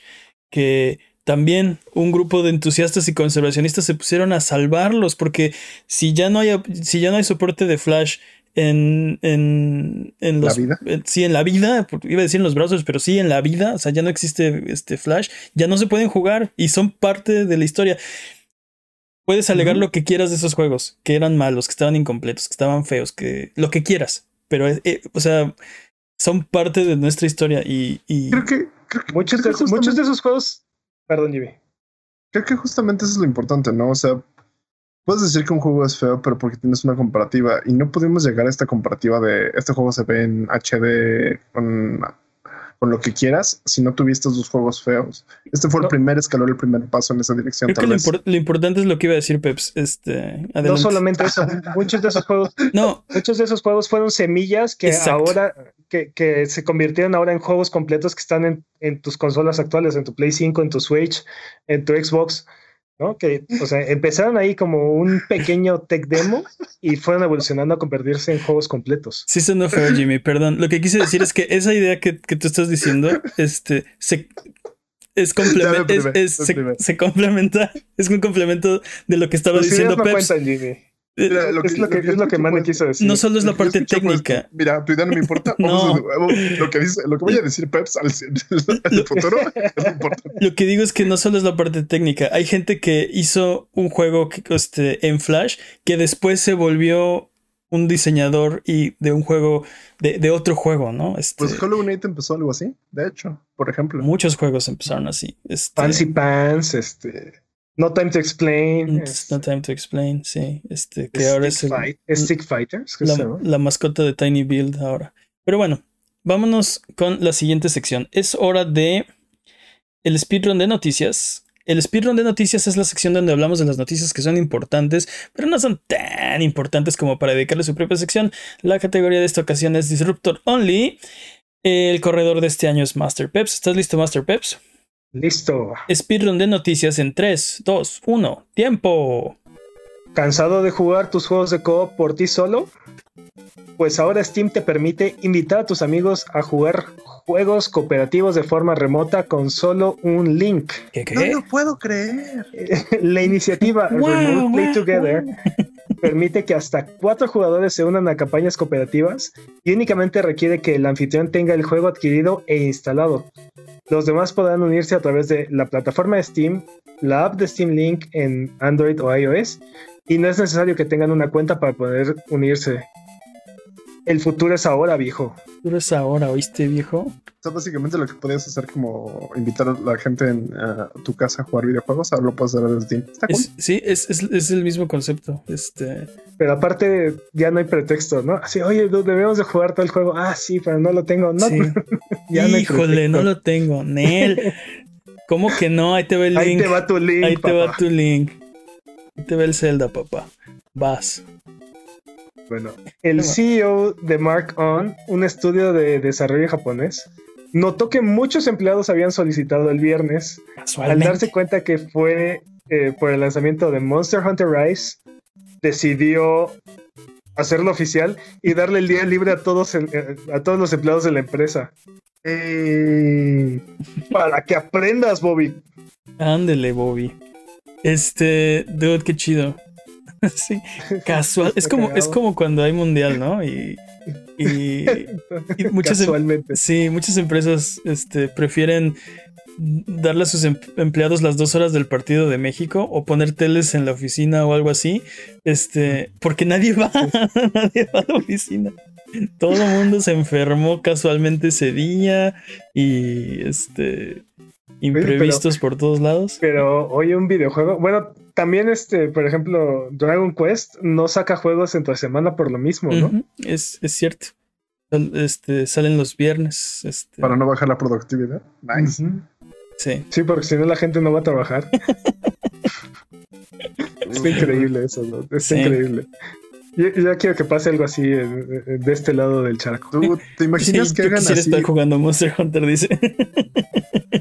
que también un grupo de entusiastas y conservacionistas se pusieron a salvarlos porque si ya no hay, si ya no hay soporte de Flash en, en, en los, ¿La vida? sí, en la vida, iba a decir en los brazos, pero sí en la vida, o sea, ya no existe este Flash, ya no se pueden jugar y son parte de la historia. Puedes alegar lo que quieras de esos juegos, que eran malos, que estaban incompletos, que estaban feos, que lo que quieras, pero, eh, o sea, son parte de nuestra historia y... y... Creo, que, muchos, de, muchos de esos juegos Perdón, Jimmy. Creo que justamente eso es lo importante, ¿no? O sea, puedes decir que un juego es feo, pero porque tienes una comparativa. Y no pudimos llegar a esta comparativa de este juego se ve en HD con con lo que quieras si no tuviste dos juegos feos. Este fue el primer escalón, el primer paso en esa dirección. Creo que lo, importante es lo que iba a decir Peps. Este, no solamente eso, (laughs) muchos de esos juegos, no, muchos de esos juegos fueron semillas que ahora, que, que, se convirtieron ahora en juegos completos que están en, en tus consolas actuales, en tu Play 5, en tu Switch, en tu Xbox. ¿No? Que, o sea, empezaron ahí como un pequeño tech demo y fueron evolucionando a convertirse en juegos completos. Sí, eso no fue Jimmy, perdón. Lo que quise decir es que esa idea que, que tú estás diciendo, este, se, es, (laughs) complementa, es, se, complementa, es un complemento de lo que estaba diciendo Peps. Lo que, es lo que, es lo que Mane quiso decir. No solo es la parte técnica. mira, tu idea no me importa. (laughs) no. lo, que dice, lo que voy a decir Peps al, (laughs) (laughs) futuro es importante. Lo que digo es que no solo es la parte técnica. Hay gente que hizo un juego que, este, en Flash que después se volvió un diseñador y de un juego, de, de otro juego, ¿no? Este, pues Hollow Knight empezó algo así, de hecho, por ejemplo. Muchos juegos empezaron así. Este, Fancy Pants, este. No Time to Explain. no Time to Explain, sí. Este, que ahora es. Stick Fighters. La, la, mascota de Tiny Build ahora. Pero bueno, vámonos con la siguiente sección. Es hora de el speedrun de noticias. El speedrun de noticias es la sección donde hablamos de las noticias que son importantes, pero no son tan importantes como para dedicarle su propia sección. La categoría de esta ocasión es Disruptor Only. El corredor de este año es Master Peps. ¿Estás listo, Master Peps? Listo. Speedrun de noticias en 3, 2, 1. ¡Tiempo! ¿Cansado de jugar tus juegos de co por ti solo? Pues ahora Steam te permite invitar a tus amigos a jugar juegos cooperativos de forma remota con solo un link. ¿Qué, qué? No lo puedo creer. (laughs) La iniciativa (laughs) Remote Play Together (laughs) permite que hasta cuatro jugadores se unan a campañas cooperativas y únicamente requiere que el anfitrión tenga el juego adquirido e instalado. Los demás podrán unirse a través de la plataforma de Steam, la app de Steam Link en Android o iOS, y no es necesario que tengan una cuenta para poder unirse. El futuro es ahora, viejo. El futuro es ahora, ¿oíste, viejo? O sea, básicamente lo que podías hacer como invitar a la gente en, a tu casa a jugar videojuegos, ahora lo puedes hacer desde Steam. sí, es, es, el mismo concepto. Este... Pero aparte, ya no hay pretexto, ¿no? Así, oye, debemos de jugar todo el juego. Ah, sí, pero no lo tengo. No, (laughs) Híjole, no, lo tengo. Nel. (laughs) ¿Cómo que no? Ahí te va el link. Ahí te va tu link. Ahí te va tu link. Ahí te va el Zelda, papá. Vas. Bueno, el CEO de Mark On, un estudio de desarrollo japonés, notó que muchos empleados habían solicitado el viernes al darse cuenta que fue eh, por el lanzamiento de Monster Hunter Rise, decidió hacerlo oficial y darle el día libre a todos, eh, a todos los empleados de la empresa. Eh, para que aprendas, Bobby. Ándele, Bobby. Este, dude, qué chido. (laughs) sí, casual. Es como, es como cuando hay mundial, ¿no? Y, y, (laughs) muchas, em, sí, muchas empresas este, prefieren darle a sus em, empleados las dos horas del partido de México o poner teles en la oficina o algo así, este, porque nadie va, (laughs) nadie va a la oficina. Todo el mundo se enfermó casualmente ese día y este imprevistos por todos lados. Pero hoy un videojuego, bueno, también este, por ejemplo, Dragon Quest no saca juegos entre semana por lo mismo, ¿no? es, es, cierto. Este, salen los viernes. Este... Para no bajar la productividad. Nice. Sí. Sí, porque si no la gente no va a trabajar. (laughs) es increíble eso, ¿no? Es increíble. Yo, ya quiero que pase algo así de, este lado del charco. ¿Tú te imaginas que hagan así? estar jugando Monster Hunter, dice. (laughs)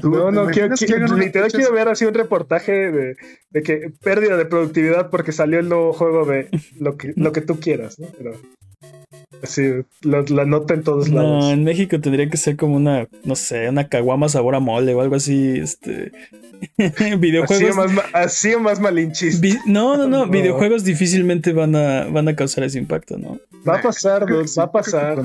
No, no, quiero, quiero, literal quiero ver así un reportaje de, de, que pérdida de productividad porque salió el nuevo juego de lo que, lo que tú quieras, ¿no? Pero así, la nota en todos lados. No, en México tendría que ser como una, no sé, una caguama sabor a mole o algo así, este... (laughs) videojuegos. Así o más, malinchista. no, no, (laughs) no, videojuegos difícilmente van a, van a causar ese impacto, ¿no? Va a pasar, va a pasar.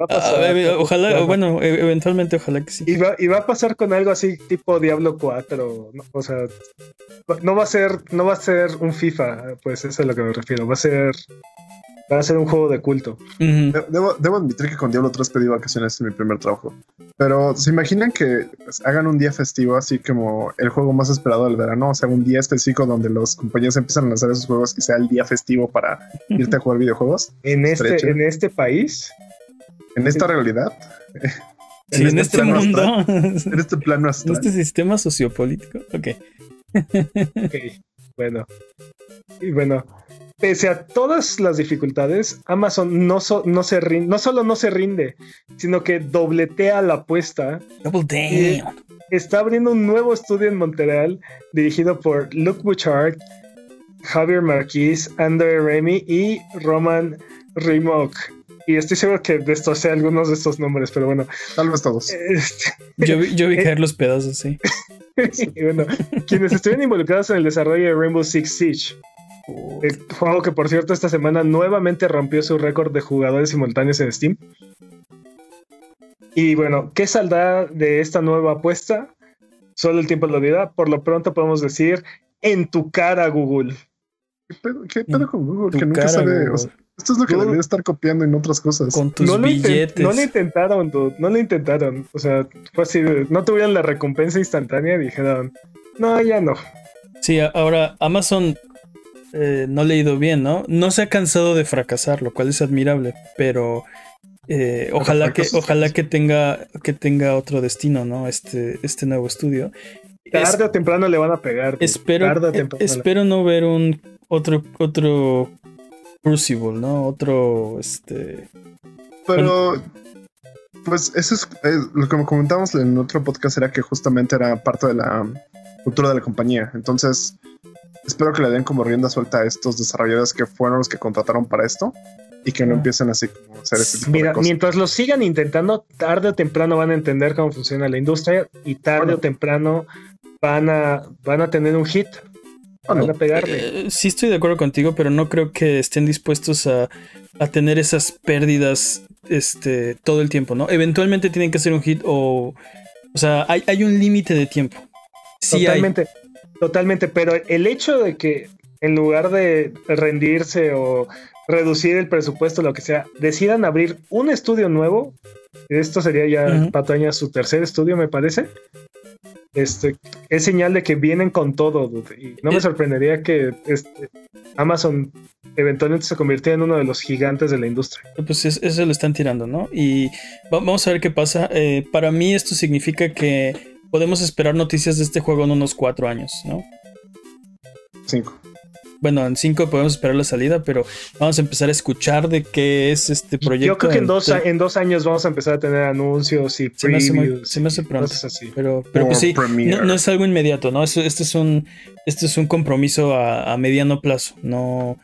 Va a pasar. ojalá, bueno, e, eventualmente ojalá que sí. Y va, y va a pasar con algo así tipo Diablo 4. O sea, no va a ser, no va a ser un FIFA, pues eso es a lo que me refiero. Va a ser Va a ser un juego de culto. debo, admitir que con Diablo 3 pedí vacaciones en mi primer trabajo. Pero ¿se imaginan que pues, hagan un día festivo así como el juego más esperado del verano? O sea, un día específico donde los compañeros empiezan a lanzar esos juegos y sea el día festivo para irte a jugar videojuegos. ¿En este, en este país? ¿En esta realidad? en, este, este mundo. en este plano astral. En este sistema sociopolítico. Ok. ok. Bueno. Y bueno, pese a todas las dificultades, Amazon no, no, se rinde, no solo no se rinde, sino que dobletea la apuesta. Double Está abriendo un nuevo estudio en Montreal dirigido por Luke Bouchard, Javier Marquis, André Remy y Roman Rimok. Y estoy seguro que destrocé algunos de estos nombres, pero bueno. Tal vez todos. Este, yo, vi, yo vi (laughs) caer los pedazos, sí. (laughs) y bueno, quienes estuvieron involucrados en el desarrollo de Rainbow Six Siege el juego que por cierto esta semana nuevamente rompió su récord de jugadores simultáneos en Steam. Y bueno, ¿qué saldrá de esta nueva apuesta? Solo el tiempo lo dirá. Por lo pronto podemos decir, en tu cara, Google. ¿Qué pedo, con Google? Que nunca sabe. esto es lo que debería estar copiando en otras cosas. Con tus no billetes. no lo intentaron, No lo intentaron. O sea, fue así. No tuvieron la recompensa instantánea y dijeron, no, ya no. Sí, ahora Amazon eh, no le ha ido bien, ¿no? No se ha cansado de fracasar, lo cual es admirable, pero eh, ojalá que ojalá que tenga que tenga otro destino, ¿no? Este este nuevo estudio. Tarde o temprano le van a pegar. Espero espero no ver un otro otro Crucible, ¿no? Otro este pero pues eso es eh, lo que comentamos en otro podcast era que justamente era parte de la cultura de la compañía. Entonces, espero que le den como rienda suelta a estos desarrolladores que fueron los que contrataron para esto y que no empiecen así como a hacer este tipo Mira, mientras lo sigan intentando, tarde o temprano van a entender cómo funciona la industria y tarde o temprano van a, van a tener un hit. Van a pegarle. Eh, sí estoy de acuerdo contigo, pero no creo que estén dispuestos a, a tener esas pérdidas este, todo el tiempo, ¿no? Eventualmente tienen que hacer un hit o... O sea, hay, hay un límite de tiempo. Sí Totalmente. Totalmente, pero el hecho de que en lugar de rendirse o reducir el presupuesto, lo que sea, decidan abrir un estudio nuevo, esto sería ya Pataña su tercer estudio, me parece. Este, es señal de que vienen con todo, y no me sorprendería que este, Amazon eventualmente se convirtiera en uno de los gigantes de la industria. Pues eso lo están tirando, ¿no? Y vamos a ver qué pasa. Eh, para mí esto significa que podemos esperar noticias de este juego en unos cuatro años, ¿no? Cinco. Bueno, en cinco podemos esperar la salida, pero vamos a empezar a escuchar de qué es este proyecto. Yo creo que en dos, en dos años vamos a empezar a tener anuncios y previews. Se me hace, pronto. Así. Pero, pero pues sí, no, es algo inmediato, ¿no? Este, es un, este es un compromiso a, mediano plazo, no...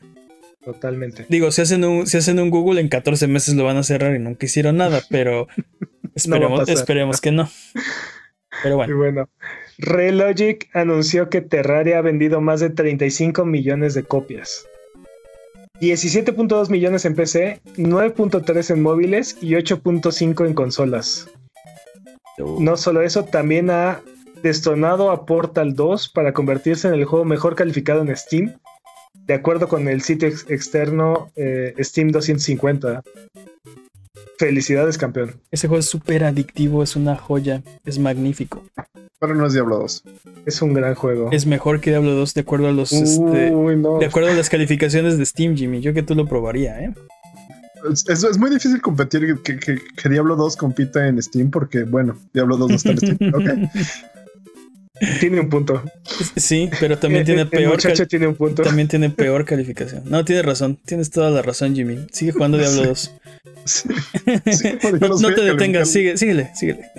Totalmente. Digo, si hacen, un, si hacen un Google, en 14 meses lo van a cerrar y nunca hicieron nada, pero (laughs) esperemos, esperemos que no. (laughs) Pero bueno. Y bueno, Relogic anunció que Terraria ha vendido más de 35 millones de copias. 17.2 millones en PC, 9.3 en móviles y 8.5 en consolas. No solo eso, también ha destronado a Portal 2 para convertirse en el juego mejor calificado en Steam, de acuerdo con el sitio externo eh, Steam 250. Felicidades, campeón. Ese juego es súper adictivo, es una joya, es magnífico. Pero no es Diablo 2. Es un gran juego. Es mejor que Diablo 2 de acuerdo a los este, de acuerdo a las calificaciones de Steam, Jimmy. Yo que tú lo probaría, ¿eh? Es, es muy difícil competir que, que, que, Diablo 2 compita en Steam porque, bueno, Diablo 2 no está en Steam. (laughs) Okay. Tiene un punto. Sí, pero también tiene peor. tiene un punto. También tiene peor calificación. No, tienes razón. Tienes toda la razón, Jimmy. Sigue jugando (laughs) Diablo 2. Sí. (laughs) Sí, no, no te detengas, sigue, síguele, síguele.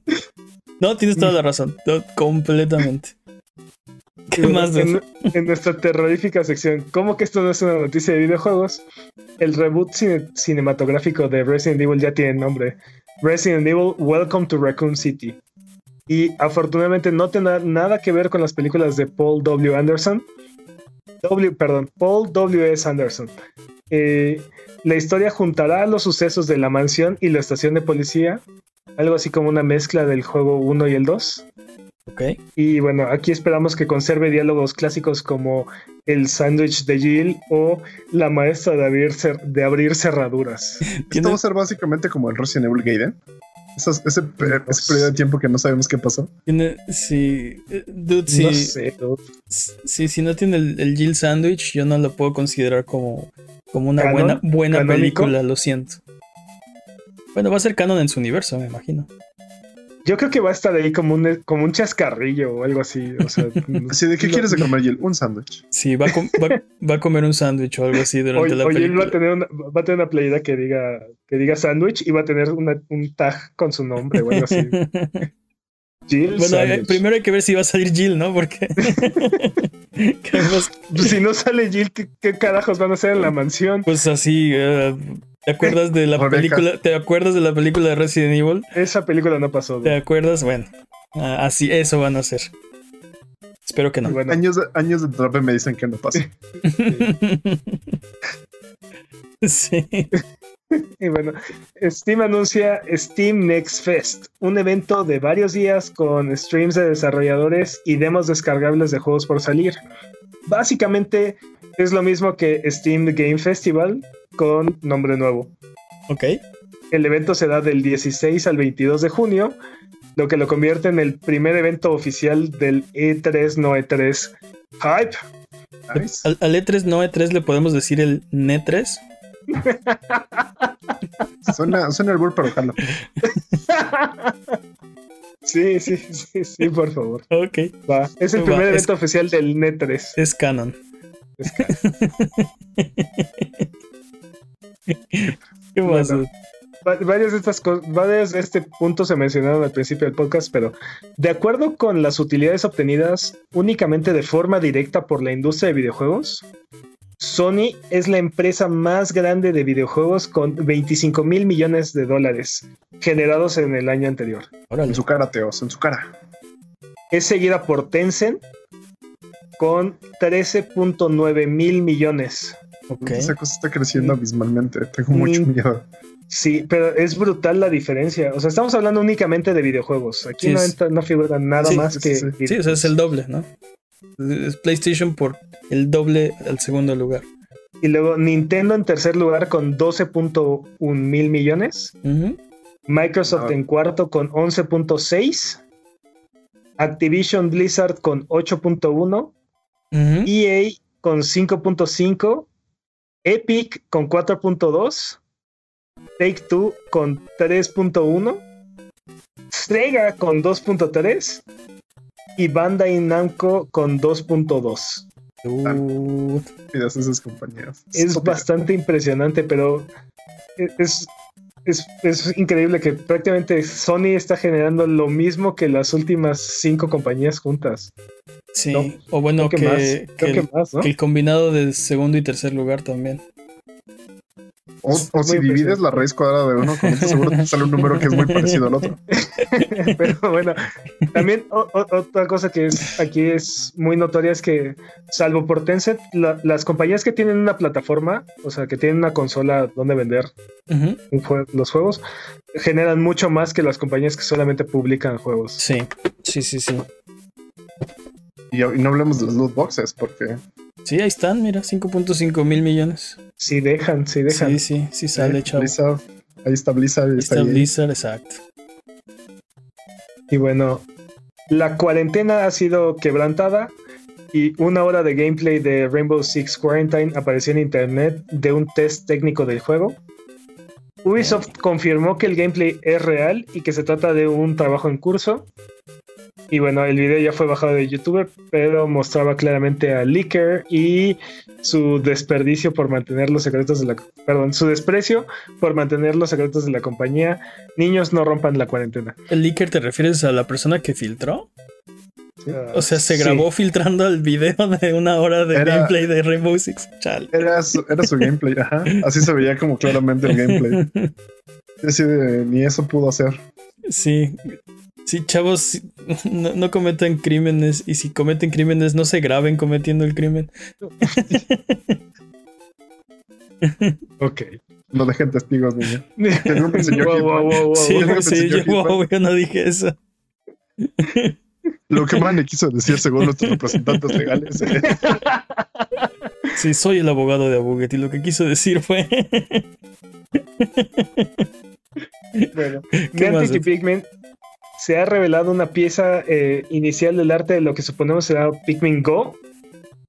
(laughs) no, tienes toda la razón. completamente. ¿Qué más en, en, nuestra terrorífica sección, ¿cómo que esto no es una noticia de videojuegos? El reboot cine, cinematográfico de Resident Evil ya tiene nombre. Resident Evil Welcome to Raccoon City y afortunadamente no tendrá nada que ver con las películas de Paul W. Anderson. W, perdón, Paul W. S. Anderson. Eh, la historia juntará los sucesos de la mansión y la estación de policía, algo así como una mezcla del juego 1 y el 2. Okay. Y bueno, aquí esperamos que conserve diálogos clásicos como el sándwich de Jill o la maestra de abrir, de abrir cerraduras. Esto va a ser básicamente como el Resident Evil Gaiden ese, ese, periodo de tiempo que no sabemos qué pasó. Sí, eh, dude, sí, no sé, Sí, si no tiene el, Jill Sandwich, yo no lo puedo considerar como, como una buena, buena película, lo siento. Bueno, va a ser canon en su universo, me imagino. Yo creo que va a estar ahí como un, como un chascarrillo o algo así. O sea, (laughs) ¿de qué quieres comer, Jill? Un sándwich. Sí, va a, va, a, comer un sándwich o algo así durante la película. va a tener una, va a tener una playera que diga, que diga sándwich y va a tener una, un tag con su nombre o algo así. (laughs) Jill bueno, eh, primero hay que ver si va a salir Jill, ¿no? Porque. (laughs) pues si no sale Jill, ¿qué, ¿qué, carajos van a hacer en la mansión? Pues así, uh, ¿Te acuerdas de la película? ¿Te acuerdas de la película de Resident Evil? Esa película no pasó. ¿Te acuerdas? Bueno, así eso van a ser. Espero que no. años, de, años de terapia me dicen que no pasa. (laughs) sí. Y bueno, Steam anuncia Steam Next Fest, un evento de varios días con streams de desarrolladores y demos descargables de juegos por salir. Básicamente es lo mismo que Steam Game Festival, con nombre nuevo. Ok. El evento se da del 16 al 22 de junio, lo que lo convierte en el primer evento oficial del E3 no E3 Hype. Al, E3 no E3 le podemos decir el NE3. (laughs) suena, suena el bull para ojalá. Sí, sí, sí, sí, por favor. Ok. Va. Es el primer evento oficial del NE3. Es canon. Es canon. (laughs) (laughs) ¿Qué varias de estas cosas, varios de este punto se mencionaron al principio del podcast, pero de acuerdo con las utilidades obtenidas únicamente de forma directa por la industria de videojuegos, Sony es la empresa más grande de videojuegos con 25 mil millones de dólares generados en el año anterior. En su cara, Teos, en su cara. Es seguida por Tencent con 13.9 mil millones. Esa cosa está creciendo abismalmente. Tengo mucho mm. miedo. Sí, pero es brutal la diferencia. O sea, estamos hablando únicamente de videojuegos. Aquí no, no, figura nada más que. Sí, o sea, es el doble, ¿no? Es PlayStation por el doble al segundo lugar. Y luego Nintendo en tercer lugar con 12.1 mil millones. Microsoft ah. en cuarto con 11.6. Activision Blizzard con 8.1. EA con 5.5 Epic con 4.2, Take Two con 3.1, Sega con 2.3 y Bandai Namco con 2.2. Uh, esas compañías. Es bastante impresionante, pero es, es, es, increíble que prácticamente Sony está generando lo mismo que las últimas cinco compañías juntas. Sí, o bueno, que, que, el, combinado de segundo y tercer lugar también. O, si divides la raíz cuadrada de uno, con seguro te sale un número que es muy parecido al otro. (laughs) Pero bueno, también otra cosa que es aquí es muy notoria es que, salvo por Tencent, las compañías que tienen una plataforma, o sea, que tienen una consola donde vender los juegos, generan mucho más que las compañías que solamente publican juegos. Sí, sí, sí, sí. Y, no hablemos de los loot boxes, porque. Sí, ahí están, mira, 5.5 mil millones. Sí, dejan, sí, dejan. Sí, sí, sí sale, chavo. Ahí está Blizzard. Ahí está, Blizzard, exacto. Y bueno, la cuarentena ha sido quebrantada y una hora de gameplay de Rainbow Six Quarantine apareció en internet de un test técnico del juego. Ubisoft confirmó que el gameplay es real y que se trata de un trabajo en curso. Y bueno, el video ya fue bajado de YouTube, pero mostraba claramente a Licker y su desperdicio por mantener los secretos de la. Perdón, su desprecio por mantener los secretos de la compañía. Niños no rompan la cuarentena. ¿El Licker te refieres a la persona que filtró? o sea, se grabó filtrando el video de una hora de gameplay de Rainbow Six. Era su, era su gameplay, ajá. Así se veía como claramente el gameplay. (laughs) Así ni eso pudo hacer. Sí. Sí, chavos, (laughs) no, no, cometan crímenes y si cometen crímenes no se graben cometiendo el crimen. (laughs) ok. No dejen testigos, niño. (laughs) Wow, wow, wow, sí, sí, yo, yo no dije eso. Lo que Mane quiso decir según nuestros representantes legales. Sí, soy el abogado de Abuget y lo que quiso decir fue. bueno, Niantic Pikmin se ha revelado una pieza eh, inicial del arte de lo que suponemos será Pikmin Go.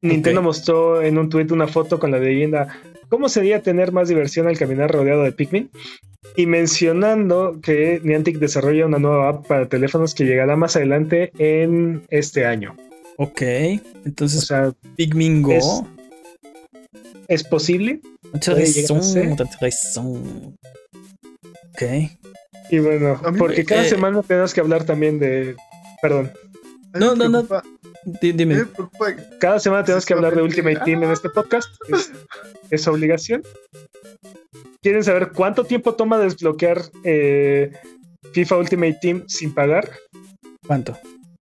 Nintendo mostró en un tweet una foto con la leyenda ¿Cómo sería tener más diversión al caminar rodeado de Pikmin? Y mencionando que Niantic desarrolla una nueva app para teléfonos que llegará más adelante en este año. Ok, entonces, o Pikmin Go. Es, posible. Muchas Ok. Y bueno, porque cada eh, semana tenemos que hablar también de. Perdón. No, no, no. Dime. Cada semana tenemos que hablar de Ultimate Team en este podcast. (laughs) Es, obligación. ¿Quieren saber cuánto tiempo toma desbloquear eh, FIFA Ultimate Team sin pagar? ¿Cuánto?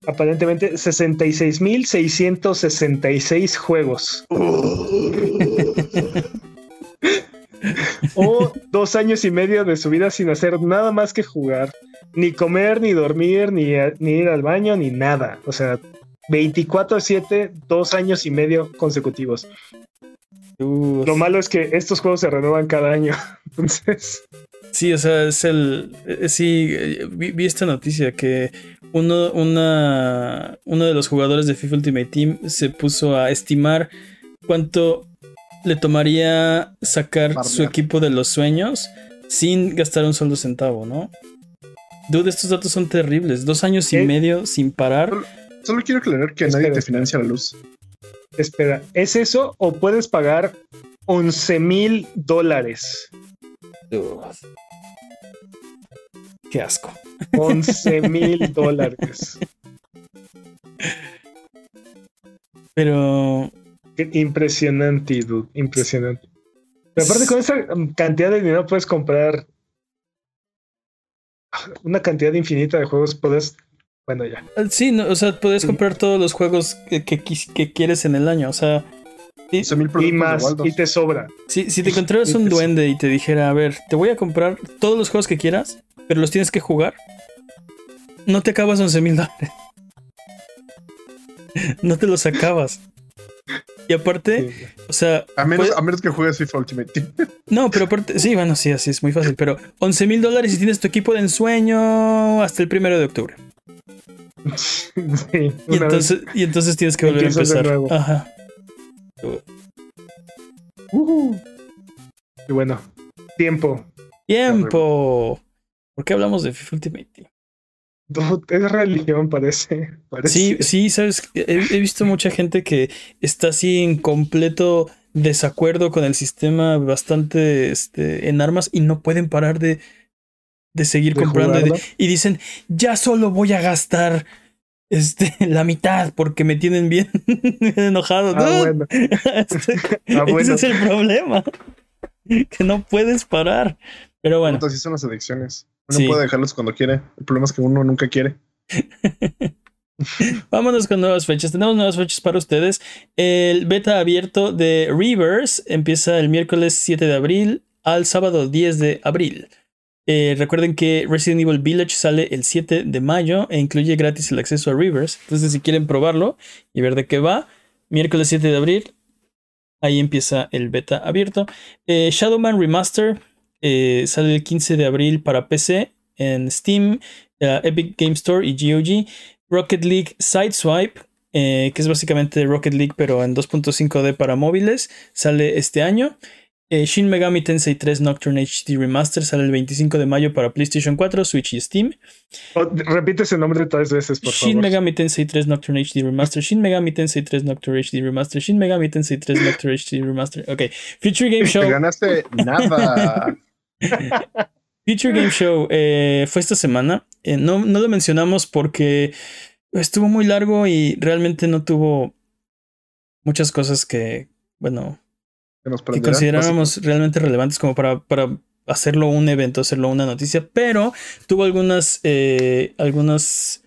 Aparentemente 66.666 juegos. (laughs) o dos años y medio de su vida sin hacer nada más que jugar. Ni comer, ni dormir, ni, ni ir al baño, ni nada. O sea, 24-7, dos años y medio consecutivos. Lo malo es que estos juegos se renuevan cada año. (laughs) Entonces. Sí, o sea, es el. Eh, sí, eh, vi, esta noticia que uno, una, uno de los jugadores de FIFA Ultimate Team se puso a estimar cuánto le tomaría sacar su equipo de los sueños sin gastar un solo centavo, ¿no? Dude, estos datos son terribles. Dos años y medio sin parar. Solo quiero aclarar que nadie te financia la luz. Espera, ¿es eso o puedes pagar 11 mil dólares? Qué asco. 11 mil (laughs) dólares. Pero. Impresionante, dude. Impresionante. Pero aparte, con esa cantidad de dinero puedes comprar una cantidad infinita de juegos. Puedes bueno, ya. Ah, sí, o sea, puedes comprar todos los juegos que, que, quieres en el año, o sea. Y, más, y te sobra. Si, si te encontraras un duende y te dijera, a ver, te voy a comprar todos los juegos que quieras, pero los tienes que jugar, no te acabas 11 mil dólares. (laughs) no te los acabas. Y aparte, o sea. A menos, a menos que juegues FIFA Ultimate Team. (laughs) No, pero aparte. Sí, bueno, sí, así es muy fácil. Pero 11 mil dólares y tienes tu equipo de ensueño hasta el primero de octubre. y, entonces, y entonces tienes que volver a empezar. Ajá. Y bueno, tiempo. Tiempo. ¿Por qué hablamos de FIFA Ultimate (laughs) Es religión, parece. Sí, sí, sabes, he, visto mucha gente que está así en completo desacuerdo con el sistema bastante este, en armas y no pueden parar de, de seguir comprando. y dicen, ya solo voy a gastar este, (laughs) la mitad porque me tienen bien, (laughs) enojado. Ah, bueno. Este, ah, ese es el problema. Que no puedes parar. Pero bueno. Así son las adicciones. Uno puede dejarlos cuando quiere. El problema es que uno nunca quiere. (laughs) Vámonos con nuevas fechas. Tenemos nuevas fechas para ustedes. El beta abierto de Reverse empieza el miércoles 7 de abril al sábado 10 de abril. Eh, recuerden que Resident Evil Village sale el 7 de mayo e incluye gratis el acceso a Rivers. Entonces, si quieren probarlo y ver de qué va, miércoles 7 de abril, ahí empieza el beta abierto. Eh, Shadowman Remaster eh, sale el 15 de abril para PC en Steam, Epic Game Store y GOG. Rocket League Sideswipe, eh, que es básicamente Rocket League pero en 2.5D para móviles, sale este año. Eh, Shin Megami Tensei 3 Nocturne HD Remaster sale el 25 de mayo para PlayStation 4, Switch y Steam. Oh, repite ese nombre tres veces, por Shin Megami Tensei 3 Nocturne HD Remaster, Shin Megami Tensei 3 Nocturne HD Remaster, Shin Megami Tensei 3 Nocturne HD Remaster. Ok, Future Game Show. Te ganaste nada. (laughs) (laughs) Future Game Show eh, fue esta semana. Eh, no, no lo mencionamos porque estuvo muy largo y realmente no tuvo muchas cosas que, bueno, que, considerábamos realmente relevantes como para, para hacerlo un evento, hacerlo una noticia, pero tuvo algunas, eh, algunos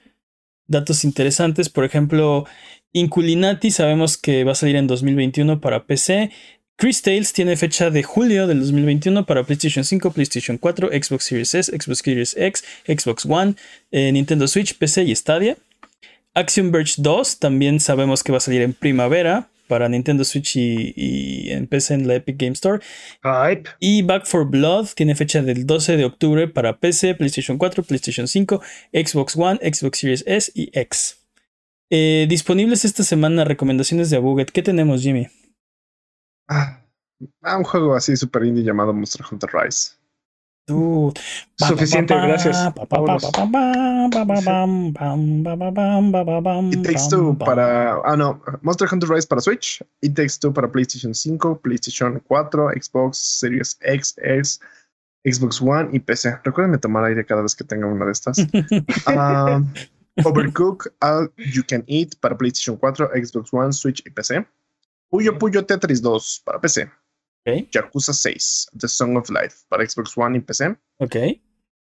datos interesantes. Por ejemplo, Inculinati sabemos que va a salir en 2021 para PC. Chris Tales tiene fecha de julio del 2021 para PlayStation 5, PlayStation 4, Xbox Series S, Xbox Series X, Xbox One, eh, Nintendo Switch, PC y Stadia. Action Verge 2 también sabemos que va a salir en primavera para Nintendo Switch y, en PC en la Epic Game Store. Y Back for Blood tiene fecha del 12 de octubre para PC, PlayStation 4, PlayStation 5, Xbox One, Xbox Series S y X. Eh, disponibles esta semana recomendaciones de Abuget. ¿Qué tenemos, Jimmy? Ah, un juego así super indie llamado Monster Hunter Rise. Suficiente, gracias. It Takes Two para. Ah, no. Monster Hunter Rise para Switch. It Takes Two para PlayStation 5, PlayStation 4, Xbox Series X, S, Xbox One y PC. Recuerden tomar aire cada vez que tenga una de estas. um, Overcook All You Can Eat para PlayStation 4, Xbox One, Switch y PC. Puyo Puyo Tetris 2 para PC. Okay. Yakuza 6, The Song of Life para Xbox One y PC. Ok.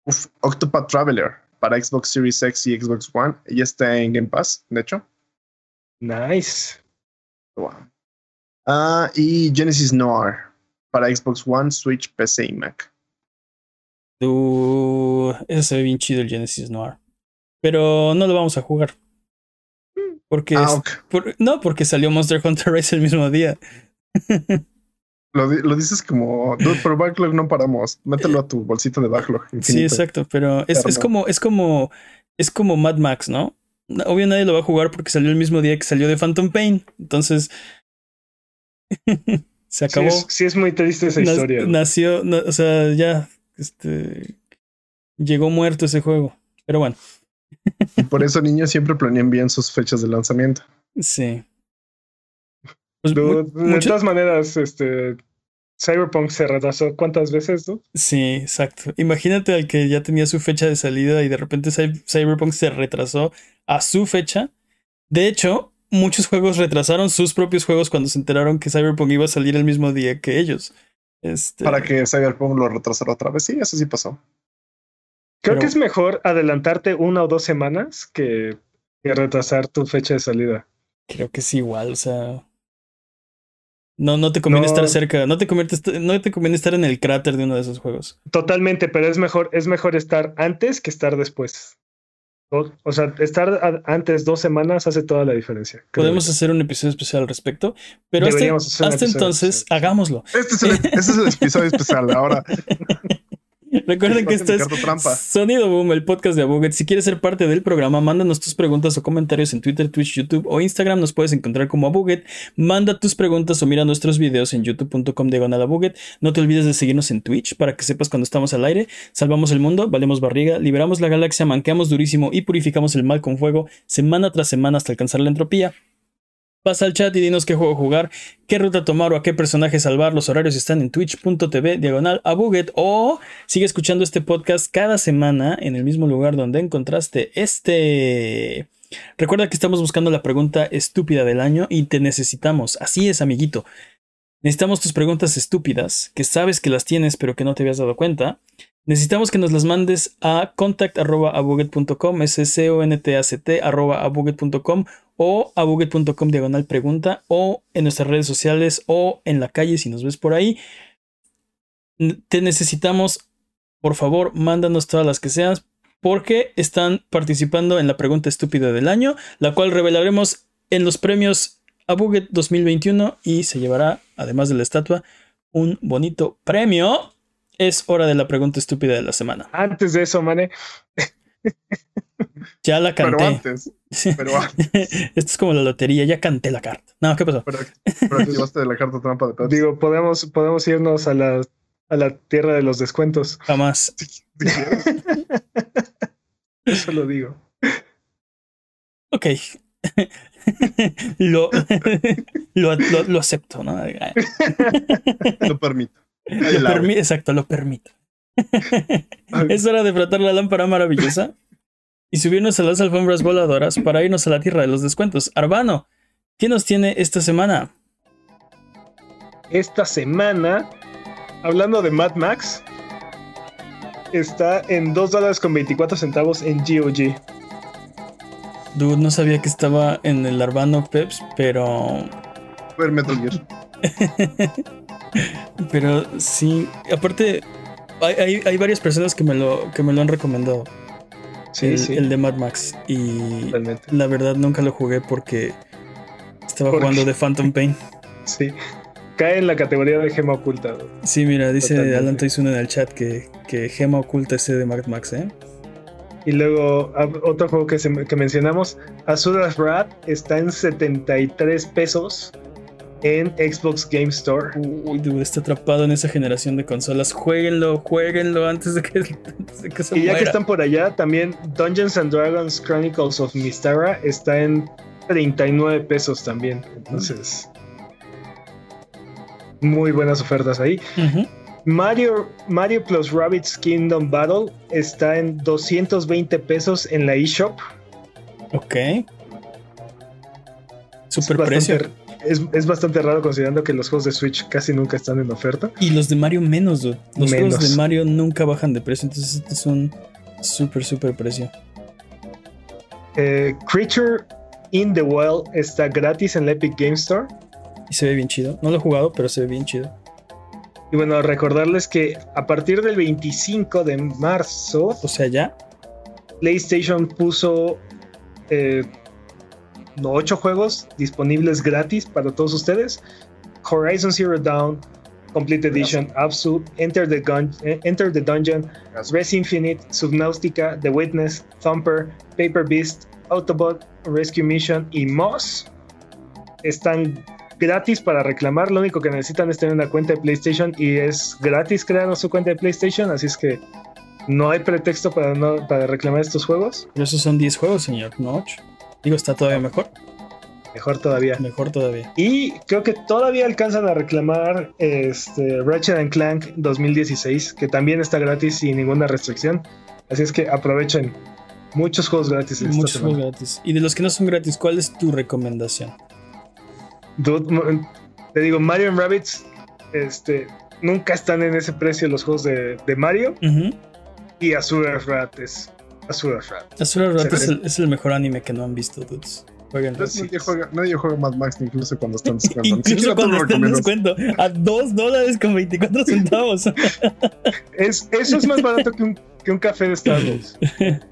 Uf, Octopath Traveler para Xbox Series X y Xbox One. Ya está en Game Pass, de hecho. Nice. Wow. Ah, y Genesis Noir para Xbox One, Switch, PC y Mac. Uh, eso se ve bien chido el Genesis Noir. Pero no lo vamos a jugar. Porque ah, no, porque salió Monster Hunter Rise el mismo día. (laughs) Lo, lo, dices como, dude, pero backlog no paramos. Mételo a tu bolsita de backlog. Sí, exacto, pero es, es, como, es como, es como Mad Max, ¿no? Obvio nadie lo va a jugar porque salió el mismo día que salió de Phantom Pain. Entonces, (laughs) se acabó. Sí es, muy triste esa historia. Nació, o sea, ya, este, llegó muerto ese juego. Pero bueno. Y por eso niños siempre planean bien sus fechas de lanzamiento. Sí. Pues de todas maneras, este Cyberpunk se retrasó cuántas veces, ¿no? Sí, exacto. Imagínate al que ya tenía su fecha de salida y de repente Cyberpunk se retrasó a su fecha. De hecho, muchos juegos retrasaron sus propios juegos cuando se enteraron que Cyberpunk iba a salir el mismo día que ellos. Este... Para que Cyberpunk lo retrasara otra vez. Sí, eso sí pasó. Creo que es mejor adelantarte una o dos semanas que, que retrasar tu fecha de salida. Creo que es igual, o sea. No, no te conviene estar cerca, no te, conviene, no te conviene estar en el cráter de uno de esos juegos. Totalmente, pero es mejor, es mejor estar antes que estar después. O, sea, estar antes dos semanas hace toda la diferencia. Podemos hacer un episodio especial al respecto, pero hasta, entonces hagámoslo. Este es, el, este es el episodio especial ahora. (laughs) (laughs) Recuerden que esto es Sonido Boom, el podcast de Abuget. Si quieres ser parte del programa, mándanos tus preguntas o comentarios en Twitter, Twitch, YouTube o Instagram. Nos puedes encontrar como Abuget. Manda tus preguntas o mira nuestros videos en youtube.com diagonal Abuget. No te olvides de seguirnos en Twitch para que sepas cuando estamos al aire. Salvamos el mundo, valemos barriga, liberamos la galaxia, manqueamos durísimo y purificamos el mal con fuego semana tras semana hasta alcanzar la entropía. Pasa al chat y dinos qué juego jugar, qué ruta tomar o a qué personaje salvar. Los horarios están en twitch.tv diagonal a o sigue escuchando este podcast cada semana en el mismo lugar donde encontraste este. Recuerda que estamos buscando la pregunta estúpida del año y te necesitamos. Así es, amiguito. Necesitamos tus preguntas estúpidas, que sabes que las tienes pero que no te habías dado cuenta. Necesitamos que nos las mandes a contact.abuget.com, s c o n t a c t abuget.com o abuget.com diagonal pregunta o en nuestras redes sociales o en la calle si nos ves por ahí. Te necesitamos, por favor, mándanos todas las que seas porque están participando en la pregunta estúpida del año, la cual revelaremos en los premios Abuget 2021 y se llevará, además de la estatua, un bonito premio es hora de la pregunta estúpida de la semana. Antes de eso, Mane. Ya la canté. Pero antes. Pero (laughs) Esto es como la lotería, ya canté la carta. No, ¿qué pasó? Pero, (laughs) pero llevaste de la carta trampa de Pepsi. Digo, podemos, podemos irnos a la, a la tierra de los descuentos. Jamás. (laughs) Eso lo digo. Ok. lo, lo, lo, lo, acepto, ¿no? lo permito. Lo permi exacto, lo permito. (laughs) es hora de frotar la lámpara maravillosa y subirnos a las alfombras voladoras para irnos a la tierra de los descuentos. Arbano, ¿qué nos tiene esta semana? Esta semana, hablando de Mad Max, está en 2 dólares con 24 centavos en GOG. Dude, no sabía que estaba en el Arbano Peps, pero. Metal Gear. (laughs) pero sí, aparte, hay, hay, hay, varias personas que me lo, que me lo han recomendado. Sí, el, sí. el de Mad Max. Y Totalmente. la verdad nunca lo jugué porque estaba ¿Por jugando (laughs) de Phantom Pain. Sí. Cae en la categoría de gema oculta. Sí, mira, dice Totalmente. Alan Tyson en el chat que, que Gema oculta ese de Mad Max, ¿eh? Y luego a- otro juego que, se- que mencionamos, Azura's Wrath está en 73 pesos en Xbox Game Store. Uy, dude, está atrapado en esa generación de consolas. Jueguenlo, jueguenlo antes de que, (laughs) antes de que se Y ya muera. que están por allá, también Dungeons and Dragons Chronicles of Mystara está en 39 pesos también. Entonces, muy buenas ofertas ahí. Mario, Mario plus Rabbids Kingdom Battle está en 220 pesos en la eShop. Ok. Super bastante, precio. Es, es bastante raro considerando que los juegos de Switch casi nunca están en oferta. Y los de Mario menos, dude. Los juegos de Mario nunca bajan de precio. Entonces este es un super, super precio. Eh, Creature in the Wild está gratis en la Epic Game Store. Y se ve bien chido. No lo he jugado, pero se ve bien chido. Y bueno, recordarles que a partir del 25 de marzo, O sea, ya. PlayStation puso eh, no, ocho juegos disponibles gratis para todos ustedes. Horizon Zero Dawn, Complete Edition, Absu, Enter the, Gun- eh, Enter the Dungeon, Res Infinite, Subnautica, The Witness, Thumper, Paper Beast, Autobot, Rescue Mission y Moss están gratis para reclamar. Lo único que necesitan es tener una cuenta de PlayStation y es gratis crear su cuenta de PlayStation, así es que no hay pretexto para, no, para reclamar estos juegos. Pero esos son 10 juegos, señor, no 8. Digo, está todavía mejor. Mejor todavía. Mejor todavía. Y creo que todavía alcanzan a reclamar este Ratchet and Clank 2016, que también está gratis sin ninguna restricción. Así es que aprovechen muchos juegos gratis esta Muchos semana. juegos gratis. Y de los que no son gratis, ¿cuál es tu recomendación? Dude, te digo, Mario and Rabbids este, nunca están en ese precio los juegos de, de Mario. Y Azura's Wrath es Azura's Wrath. Azura Wrath es el, es el mejor anime que no han visto, dudes. Entonces, nadie, juega, nadie juega Mad Max incluso cuando están (laughs) descuento. Incluso cuando lo está en recomiendas. descuento. A 2 dólares con 24 centavos. (laughs) Es, eso es más barato que un, que un café de Starbucks.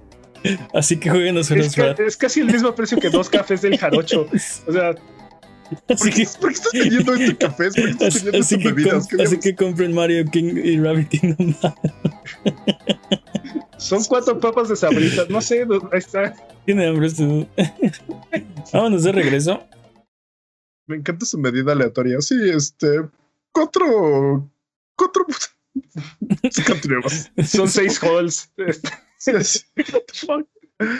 (laughs) Así que jueguen Azura Es, ca- Wrath. es casi el mismo precio que dos cafés del jarocho. O sea, ¿Por Así qué, que, por qué estás teniendo este café? ¿Por qué estás así, teniendo así que así que compren Mario King y Rabbit Kingdom. Son cuatro papas de sabritas. No sé, ahí está. Tiene hambre este dude. (laughs) Vámonos de regreso. Me encanta su medida aleatoria. Sí, este. Cuatro. Cuatro. (laughs) Continuemos. (laughs) Son seis halls. Sí, sí.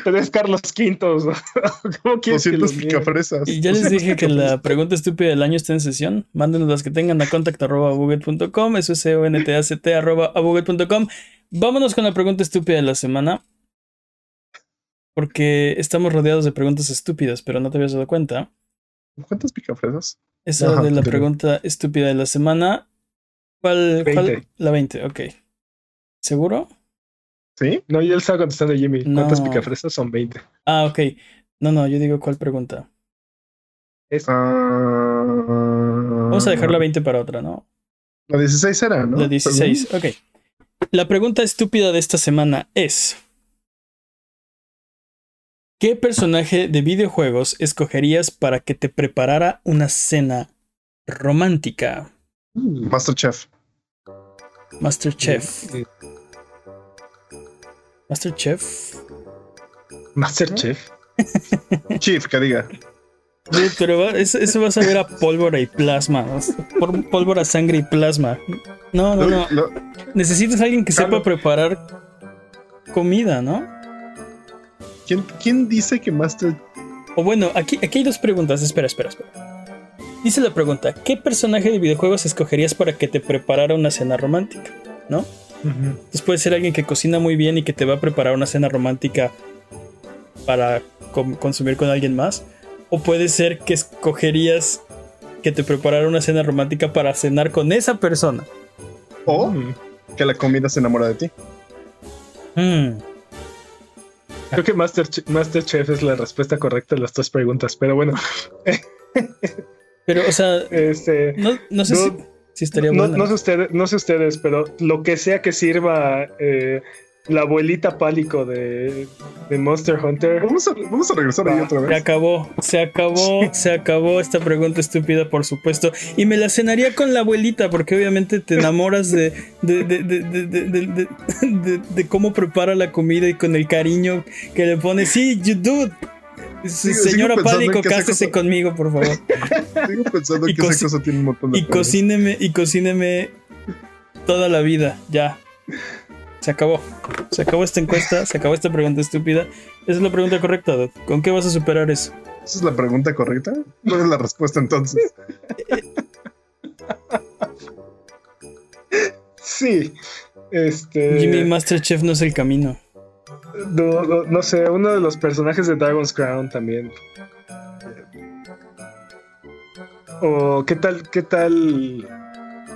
Tres Carlos Quintos. (laughs) ¿Cómo quieres que 200 los niegue? picafresas. Y ya les dije que la pregunta estúpida del año está en sesión. Mándenos las que tengan a contact arroba abuget.com. Eso es C-O-N-T-A-C-T arroba abuget.com. Vámonos con la pregunta estúpida de la semana. Porque estamos rodeados de preguntas estúpidas, pero no te habías dado cuenta. ¿Cuántas picafresas? Esa Ajá, de la pregunta estúpida de la semana. ¿Cuál? cuál? 20. La 20, ok. ¿Seguro? ¿Sí? No, yo le estaba contestando a Jimmy. ¿Cuántas No. picafresas? Son 20. Ah, ok. No, no, yo digo cuál pregunta. Es- Ah, Vamos a dejar la 20 para otra, ¿no? La 16 era, ¿no? La 16, ok. La pregunta estúpida de esta semana es: ¿Qué personaje de videojuegos escogerías para que te preparara una cena romántica? Masterchef. Masterchef. Masterchef. Masterchef. (laughs) Chief, que diga. pero eso, va a saber a pólvora y plasma. Pólvora, sangre y plasma. No, no, no. Necesitas alguien que sepa preparar comida, ¿no? ¿Quién, ¿Quién, dice que Master... O bueno, aquí, aquí hay dos preguntas. Espera, espera, espera. Dice la pregunta, ¿qué personaje de videojuegos escogerías para que te preparara una cena romántica? ¿No? Entonces puede ser alguien que cocina muy bien y que te va a preparar una cena romántica para consumir con alguien más. O puede ser que escogerías que te preparara una cena romántica para cenar con esa persona. O que la comida se enamora de ti. Hmm. Creo que Masterchef es la respuesta correcta a las dos preguntas, pero bueno. Pero, o sea, (laughs) este, no, sé si, estaría. No, sé ustedes, no sé ustedes, pero lo que sea que sirva eh, la abuelita pálico de, Monster Hunter. Vamos a, regresar ahí otra vez. Se acabó, se acabó, se acabó esta pregunta estúpida, por supuesto. Y me la cenaría con la abuelita, porque obviamente te enamoras de, de, de, cómo prepara la comida y con el cariño que le pone. Sí, you do. Señora Pálico, cásese conmigo, por favor. (laughs) Sigo pensando que esa cosa tiene un montón de Y cocíneme, y cocíneme toda la vida, ya. Se acabó. Se acabó esta encuesta, se acabó esta pregunta estúpida. Esa es la pregunta correcta, ¿Con qué vas a superar eso? ¿Esa es la pregunta correcta? ¿Cuál es la respuesta entonces? (laughs) sí. Este. Jimmy Masterchef no es el camino. No, no, sé, uno de los personajes de Dragon's Crown también. O qué tal, qué tal,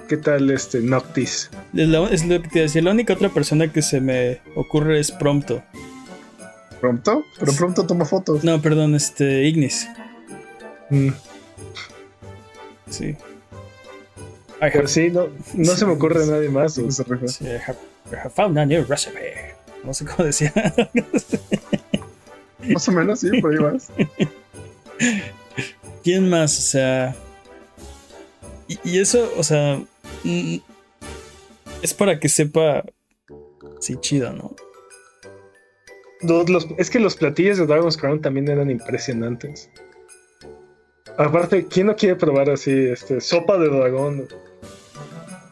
qué tal este Noctis. Es lo, que te decía, la única otra persona que se me ocurre es Prompto. ¿Prompto? Pero Prompto toma fotos. No, perdón, este, Ignis. Mm. Sí. Pero sí, no, no se me ocurre nadie más. Sí, I have found a new recipe. No sé cómo decía. (laughs) Más o menos, sí, por ahí vas. ¿Quién más? O sea. Y, eso, o sea. Mm, es para que sepa. Sí, chido, ¿no? es que los platillos de Dragon's Crown también eran impresionantes. Aparte, ¿quién no quiere probar así, este, sopa de dragón?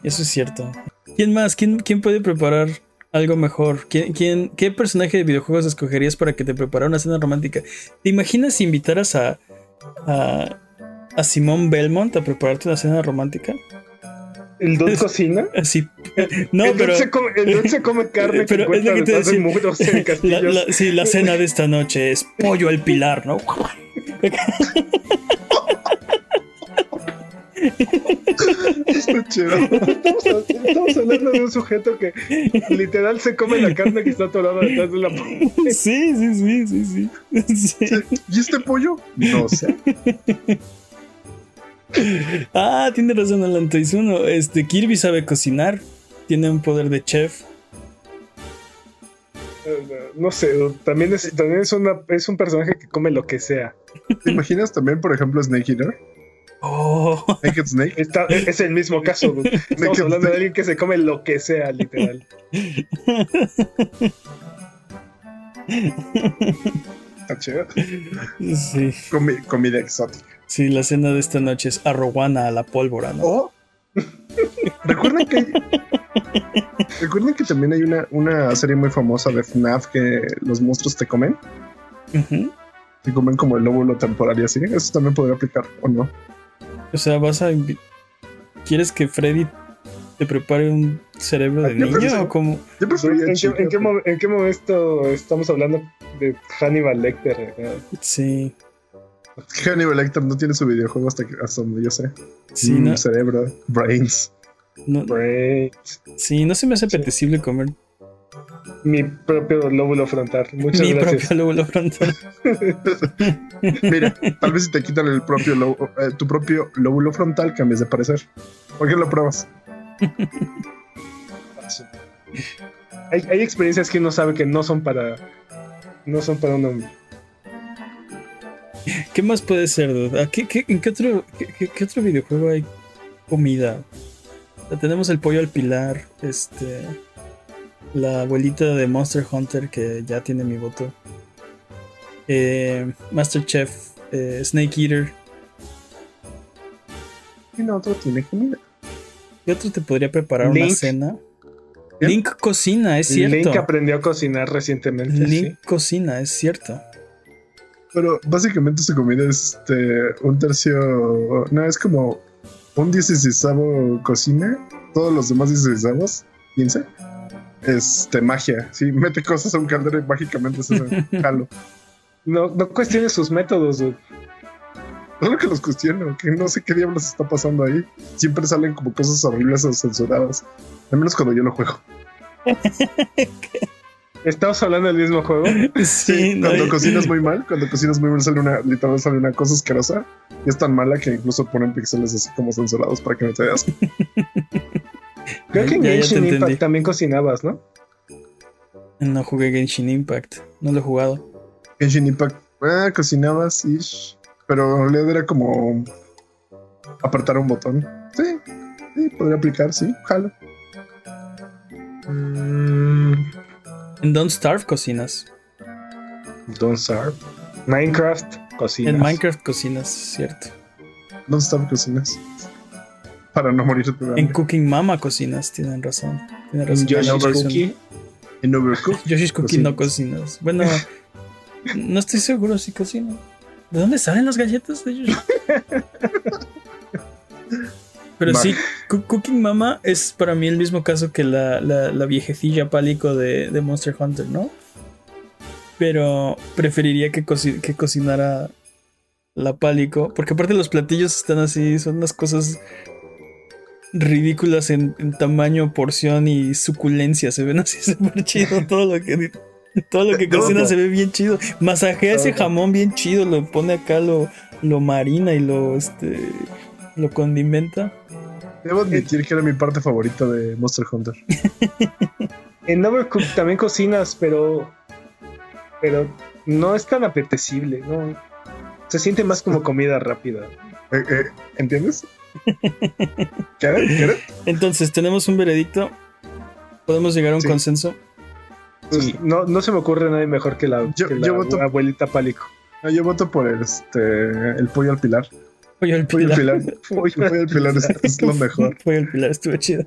Eso es cierto. ¿Quién más? ¿Quién, quién puede preparar algo mejor. ¿Quién, qué personaje de videojuegos escogerías para que te preparara una cena romántica? ¿Te imaginas si invitaras a, a, a Simón Belmont a prepararte una cena romántica? ¿El Don cocina? (laughs) Sí. (laughs) No, el pero. come, el se (laughs) come carne pero es lo que te decía. La, sí, la cena de esta noche es pollo al pilar, ¿no? Estamos, hablando de un sujeto que literal se come la carne que está atorada detrás de la Sí, sí, sí, sí, sí, ¿Y este pollo? No sé. Ah, tiene razón Alan Este Kirby sabe cocinar. Tiene un poder de chef. No sé, también es, también es, una, es un personaje que come lo que sea. ¿Te imaginas también, por ejemplo, Snake Eater? Oh. Naked Snake. es el mismo caso. (laughs) Estamos hablando de alguien que se come lo que sea, literal. Está chido. Sí. comida exótica. Sí, la cena de esta noche es arroguana a la pólvora, ¿no? Oh. (laughs) Recuerden que Recuerden que también hay una, una serie muy famosa de FNAF que los monstruos te comen. Te comen como el lóbulo temporal y así. Eso también podría aplicar, ¿o no? O sea, vas a. ¿Quieres que Freddy te prepare un cerebro de niño o como.? ¿En, qué, momento estamos hablando de Hannibal Lecter? Sí. Hannibal Lecter no tiene su videojuego hasta, hasta donde yo sé. Sí, mm, Cerebro, brains. brains. Sí, no se me hace apetecible comer mi propio lóbulo frontal. Muchas Mi gracias. propio lóbulo frontal. (laughs) Mira, tal vez si te quitan el propio eh, tu propio lóbulo frontal cambies de parecer. ¿Por qué lo pruebas? hay, hay, experiencias que uno sabe que no son para no son para uno. ¿Qué más puede ser, dude? ¿Qué, qué, en qué otro, qué, qué otro videojuego hay comida? tenemos el pollo al pilar, este, la abuelita de Monster Hunter que ya tiene mi voto, eh, Master Chef, eh, Snake Eater. Y no otro tiene comida. ¿Y otro te podría preparar una cena? Link cocina, es cierto. Link aprendió a cocinar recientemente. Link cocina, es cierto. Pero básicamente su comida es este, un tercio. No, es como un 16 cocina. Todos los demás 16 15. Este, magia. Sí, mete cosas a un caldero y mágicamente se (laughs) jalo. No, no cuestiones sus métodos, dude. No que los cuestiono, que no sé qué diablos está pasando ahí. Siempre salen como cosas horribles o censuradas. Al menos cuando yo lo juego. (laughs) ¿Estamos hablando del mismo juego? Sí, cuando cocinas muy mal, cuando cocinas muy mal sale una, literalmente sale una cosa asquerosa y es tan mala que incluso ponen píxeles así como censurados para que no te veas. (laughs) Creo que en Genshin Impact también cocinabas, ¿no? No jugué Genshin Impact, no lo he jugado. Genshin Impact, ah, cocinabas, pero en realidad era como apretar un botón. Sí, sí, podría aplicar, sí, jalo. Mm. En Don't Starve cocinas. Don't Starve. Minecraft cocinas. En Minecraft cocinas, cierto. Don't Starve cocinas. Para no morir de En Cooking Mama cocinas, tienen razón. Tienen razón. En Yoshi's Cookie. En Overcooked. (laughs) Yoshi's Cookie no cocinas. Bueno, no estoy seguro si cocina. ¿De dónde salen las galletas de ellos? (laughs) Pero sí, Cooking Mama es para mí el mismo caso que la, la, viejecilla pálico de, Monster Hunter, ¿no? Pero preferiría que, que cocinara la pálico, porque aparte los platillos están así, son unas cosas ridículas en, tamaño, porción y suculencia. Se ven así (laughs) súper chido todo lo que todo lo que cocina se ve bien chido. Masajea ese jamón bien chido, lo pone acá, lo, lo marina y lo este lo condimenta. Debo admitir que era mi parte favorita de Monster Hunter. (laughs) en Overcooked también cocinas, pero. Pero no es tan apetecible, ¿no? Se siente más como comida rápida. Eh, eh, ¿Entiendes? Entonces, tenemos un veredicto. ¿Podemos llegar a un consenso? Pues no, no se me ocurre nadie mejor que la, abuelita Pálico. yo voto por el, este, el pollo al pilar. Pollo al (laughs) pilar. Pollo al pilar, es, lo mejor. Pollo al pilar estuvo chido.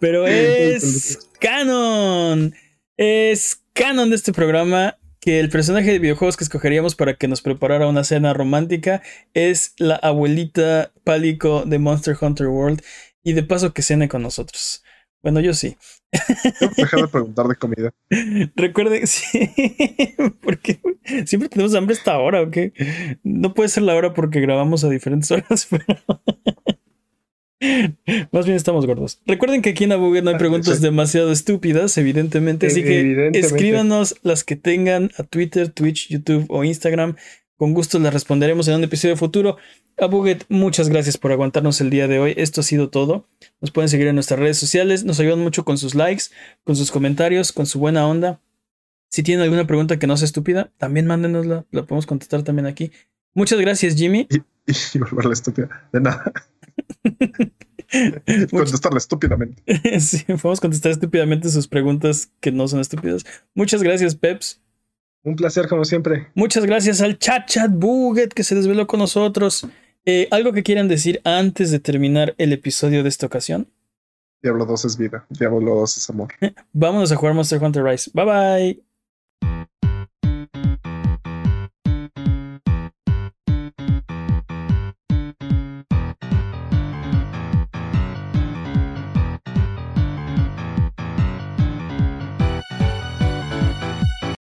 Pero es canon. Es canon de este programa que el personaje de videojuegos que escogeríamos para que nos preparara una cena romántica es la abuelita pálico de Monster Hunter World y de paso que cene con nosotros. Bueno, yo sí. Deja de preguntar de comida. (laughs) Recuerden, (laughs) sí, porque siempre tenemos hambre hasta ahora, ¿ok? No puede ser la hora porque grabamos a diferentes horas, (laughs) pero. Más bien estamos gordos. Recuerden que aquí en Abuget no hay preguntas demasiado estúpidas, evidentemente. Así que escríbanos las que tengan a Twitter, Twitch, YouTube o Instagram. Con gusto las responderemos en un episodio futuro. Abuget, muchas gracias por aguantarnos el día de hoy. Esto ha sido todo. Nos pueden seguir en nuestras redes sociales. Nos ayudan mucho con sus likes, con sus comentarios, con su buena onda. Si tienen alguna pregunta que no sea estúpida, también mándenosla. La podemos contestar también aquí. Muchas gracias, Jimmy. Y, volverla (laughs) estúpida. De nada. (laughs) Contestarla estúpidamente. (laughs) sí, podemos contestar estúpidamente sus preguntas que no son estúpidas. Muchas gracias, Peps. Un placer, como siempre. Muchas gracias al chat chat Buget que se desveló con nosotros. Eh, ¿Algo que quieran decir antes de terminar el episodio de esta ocasión? Diablo 2 es vida, Diablo 2 es amor. (laughs) Vámonos a jugar Monster Hunter Rise. Bye bye.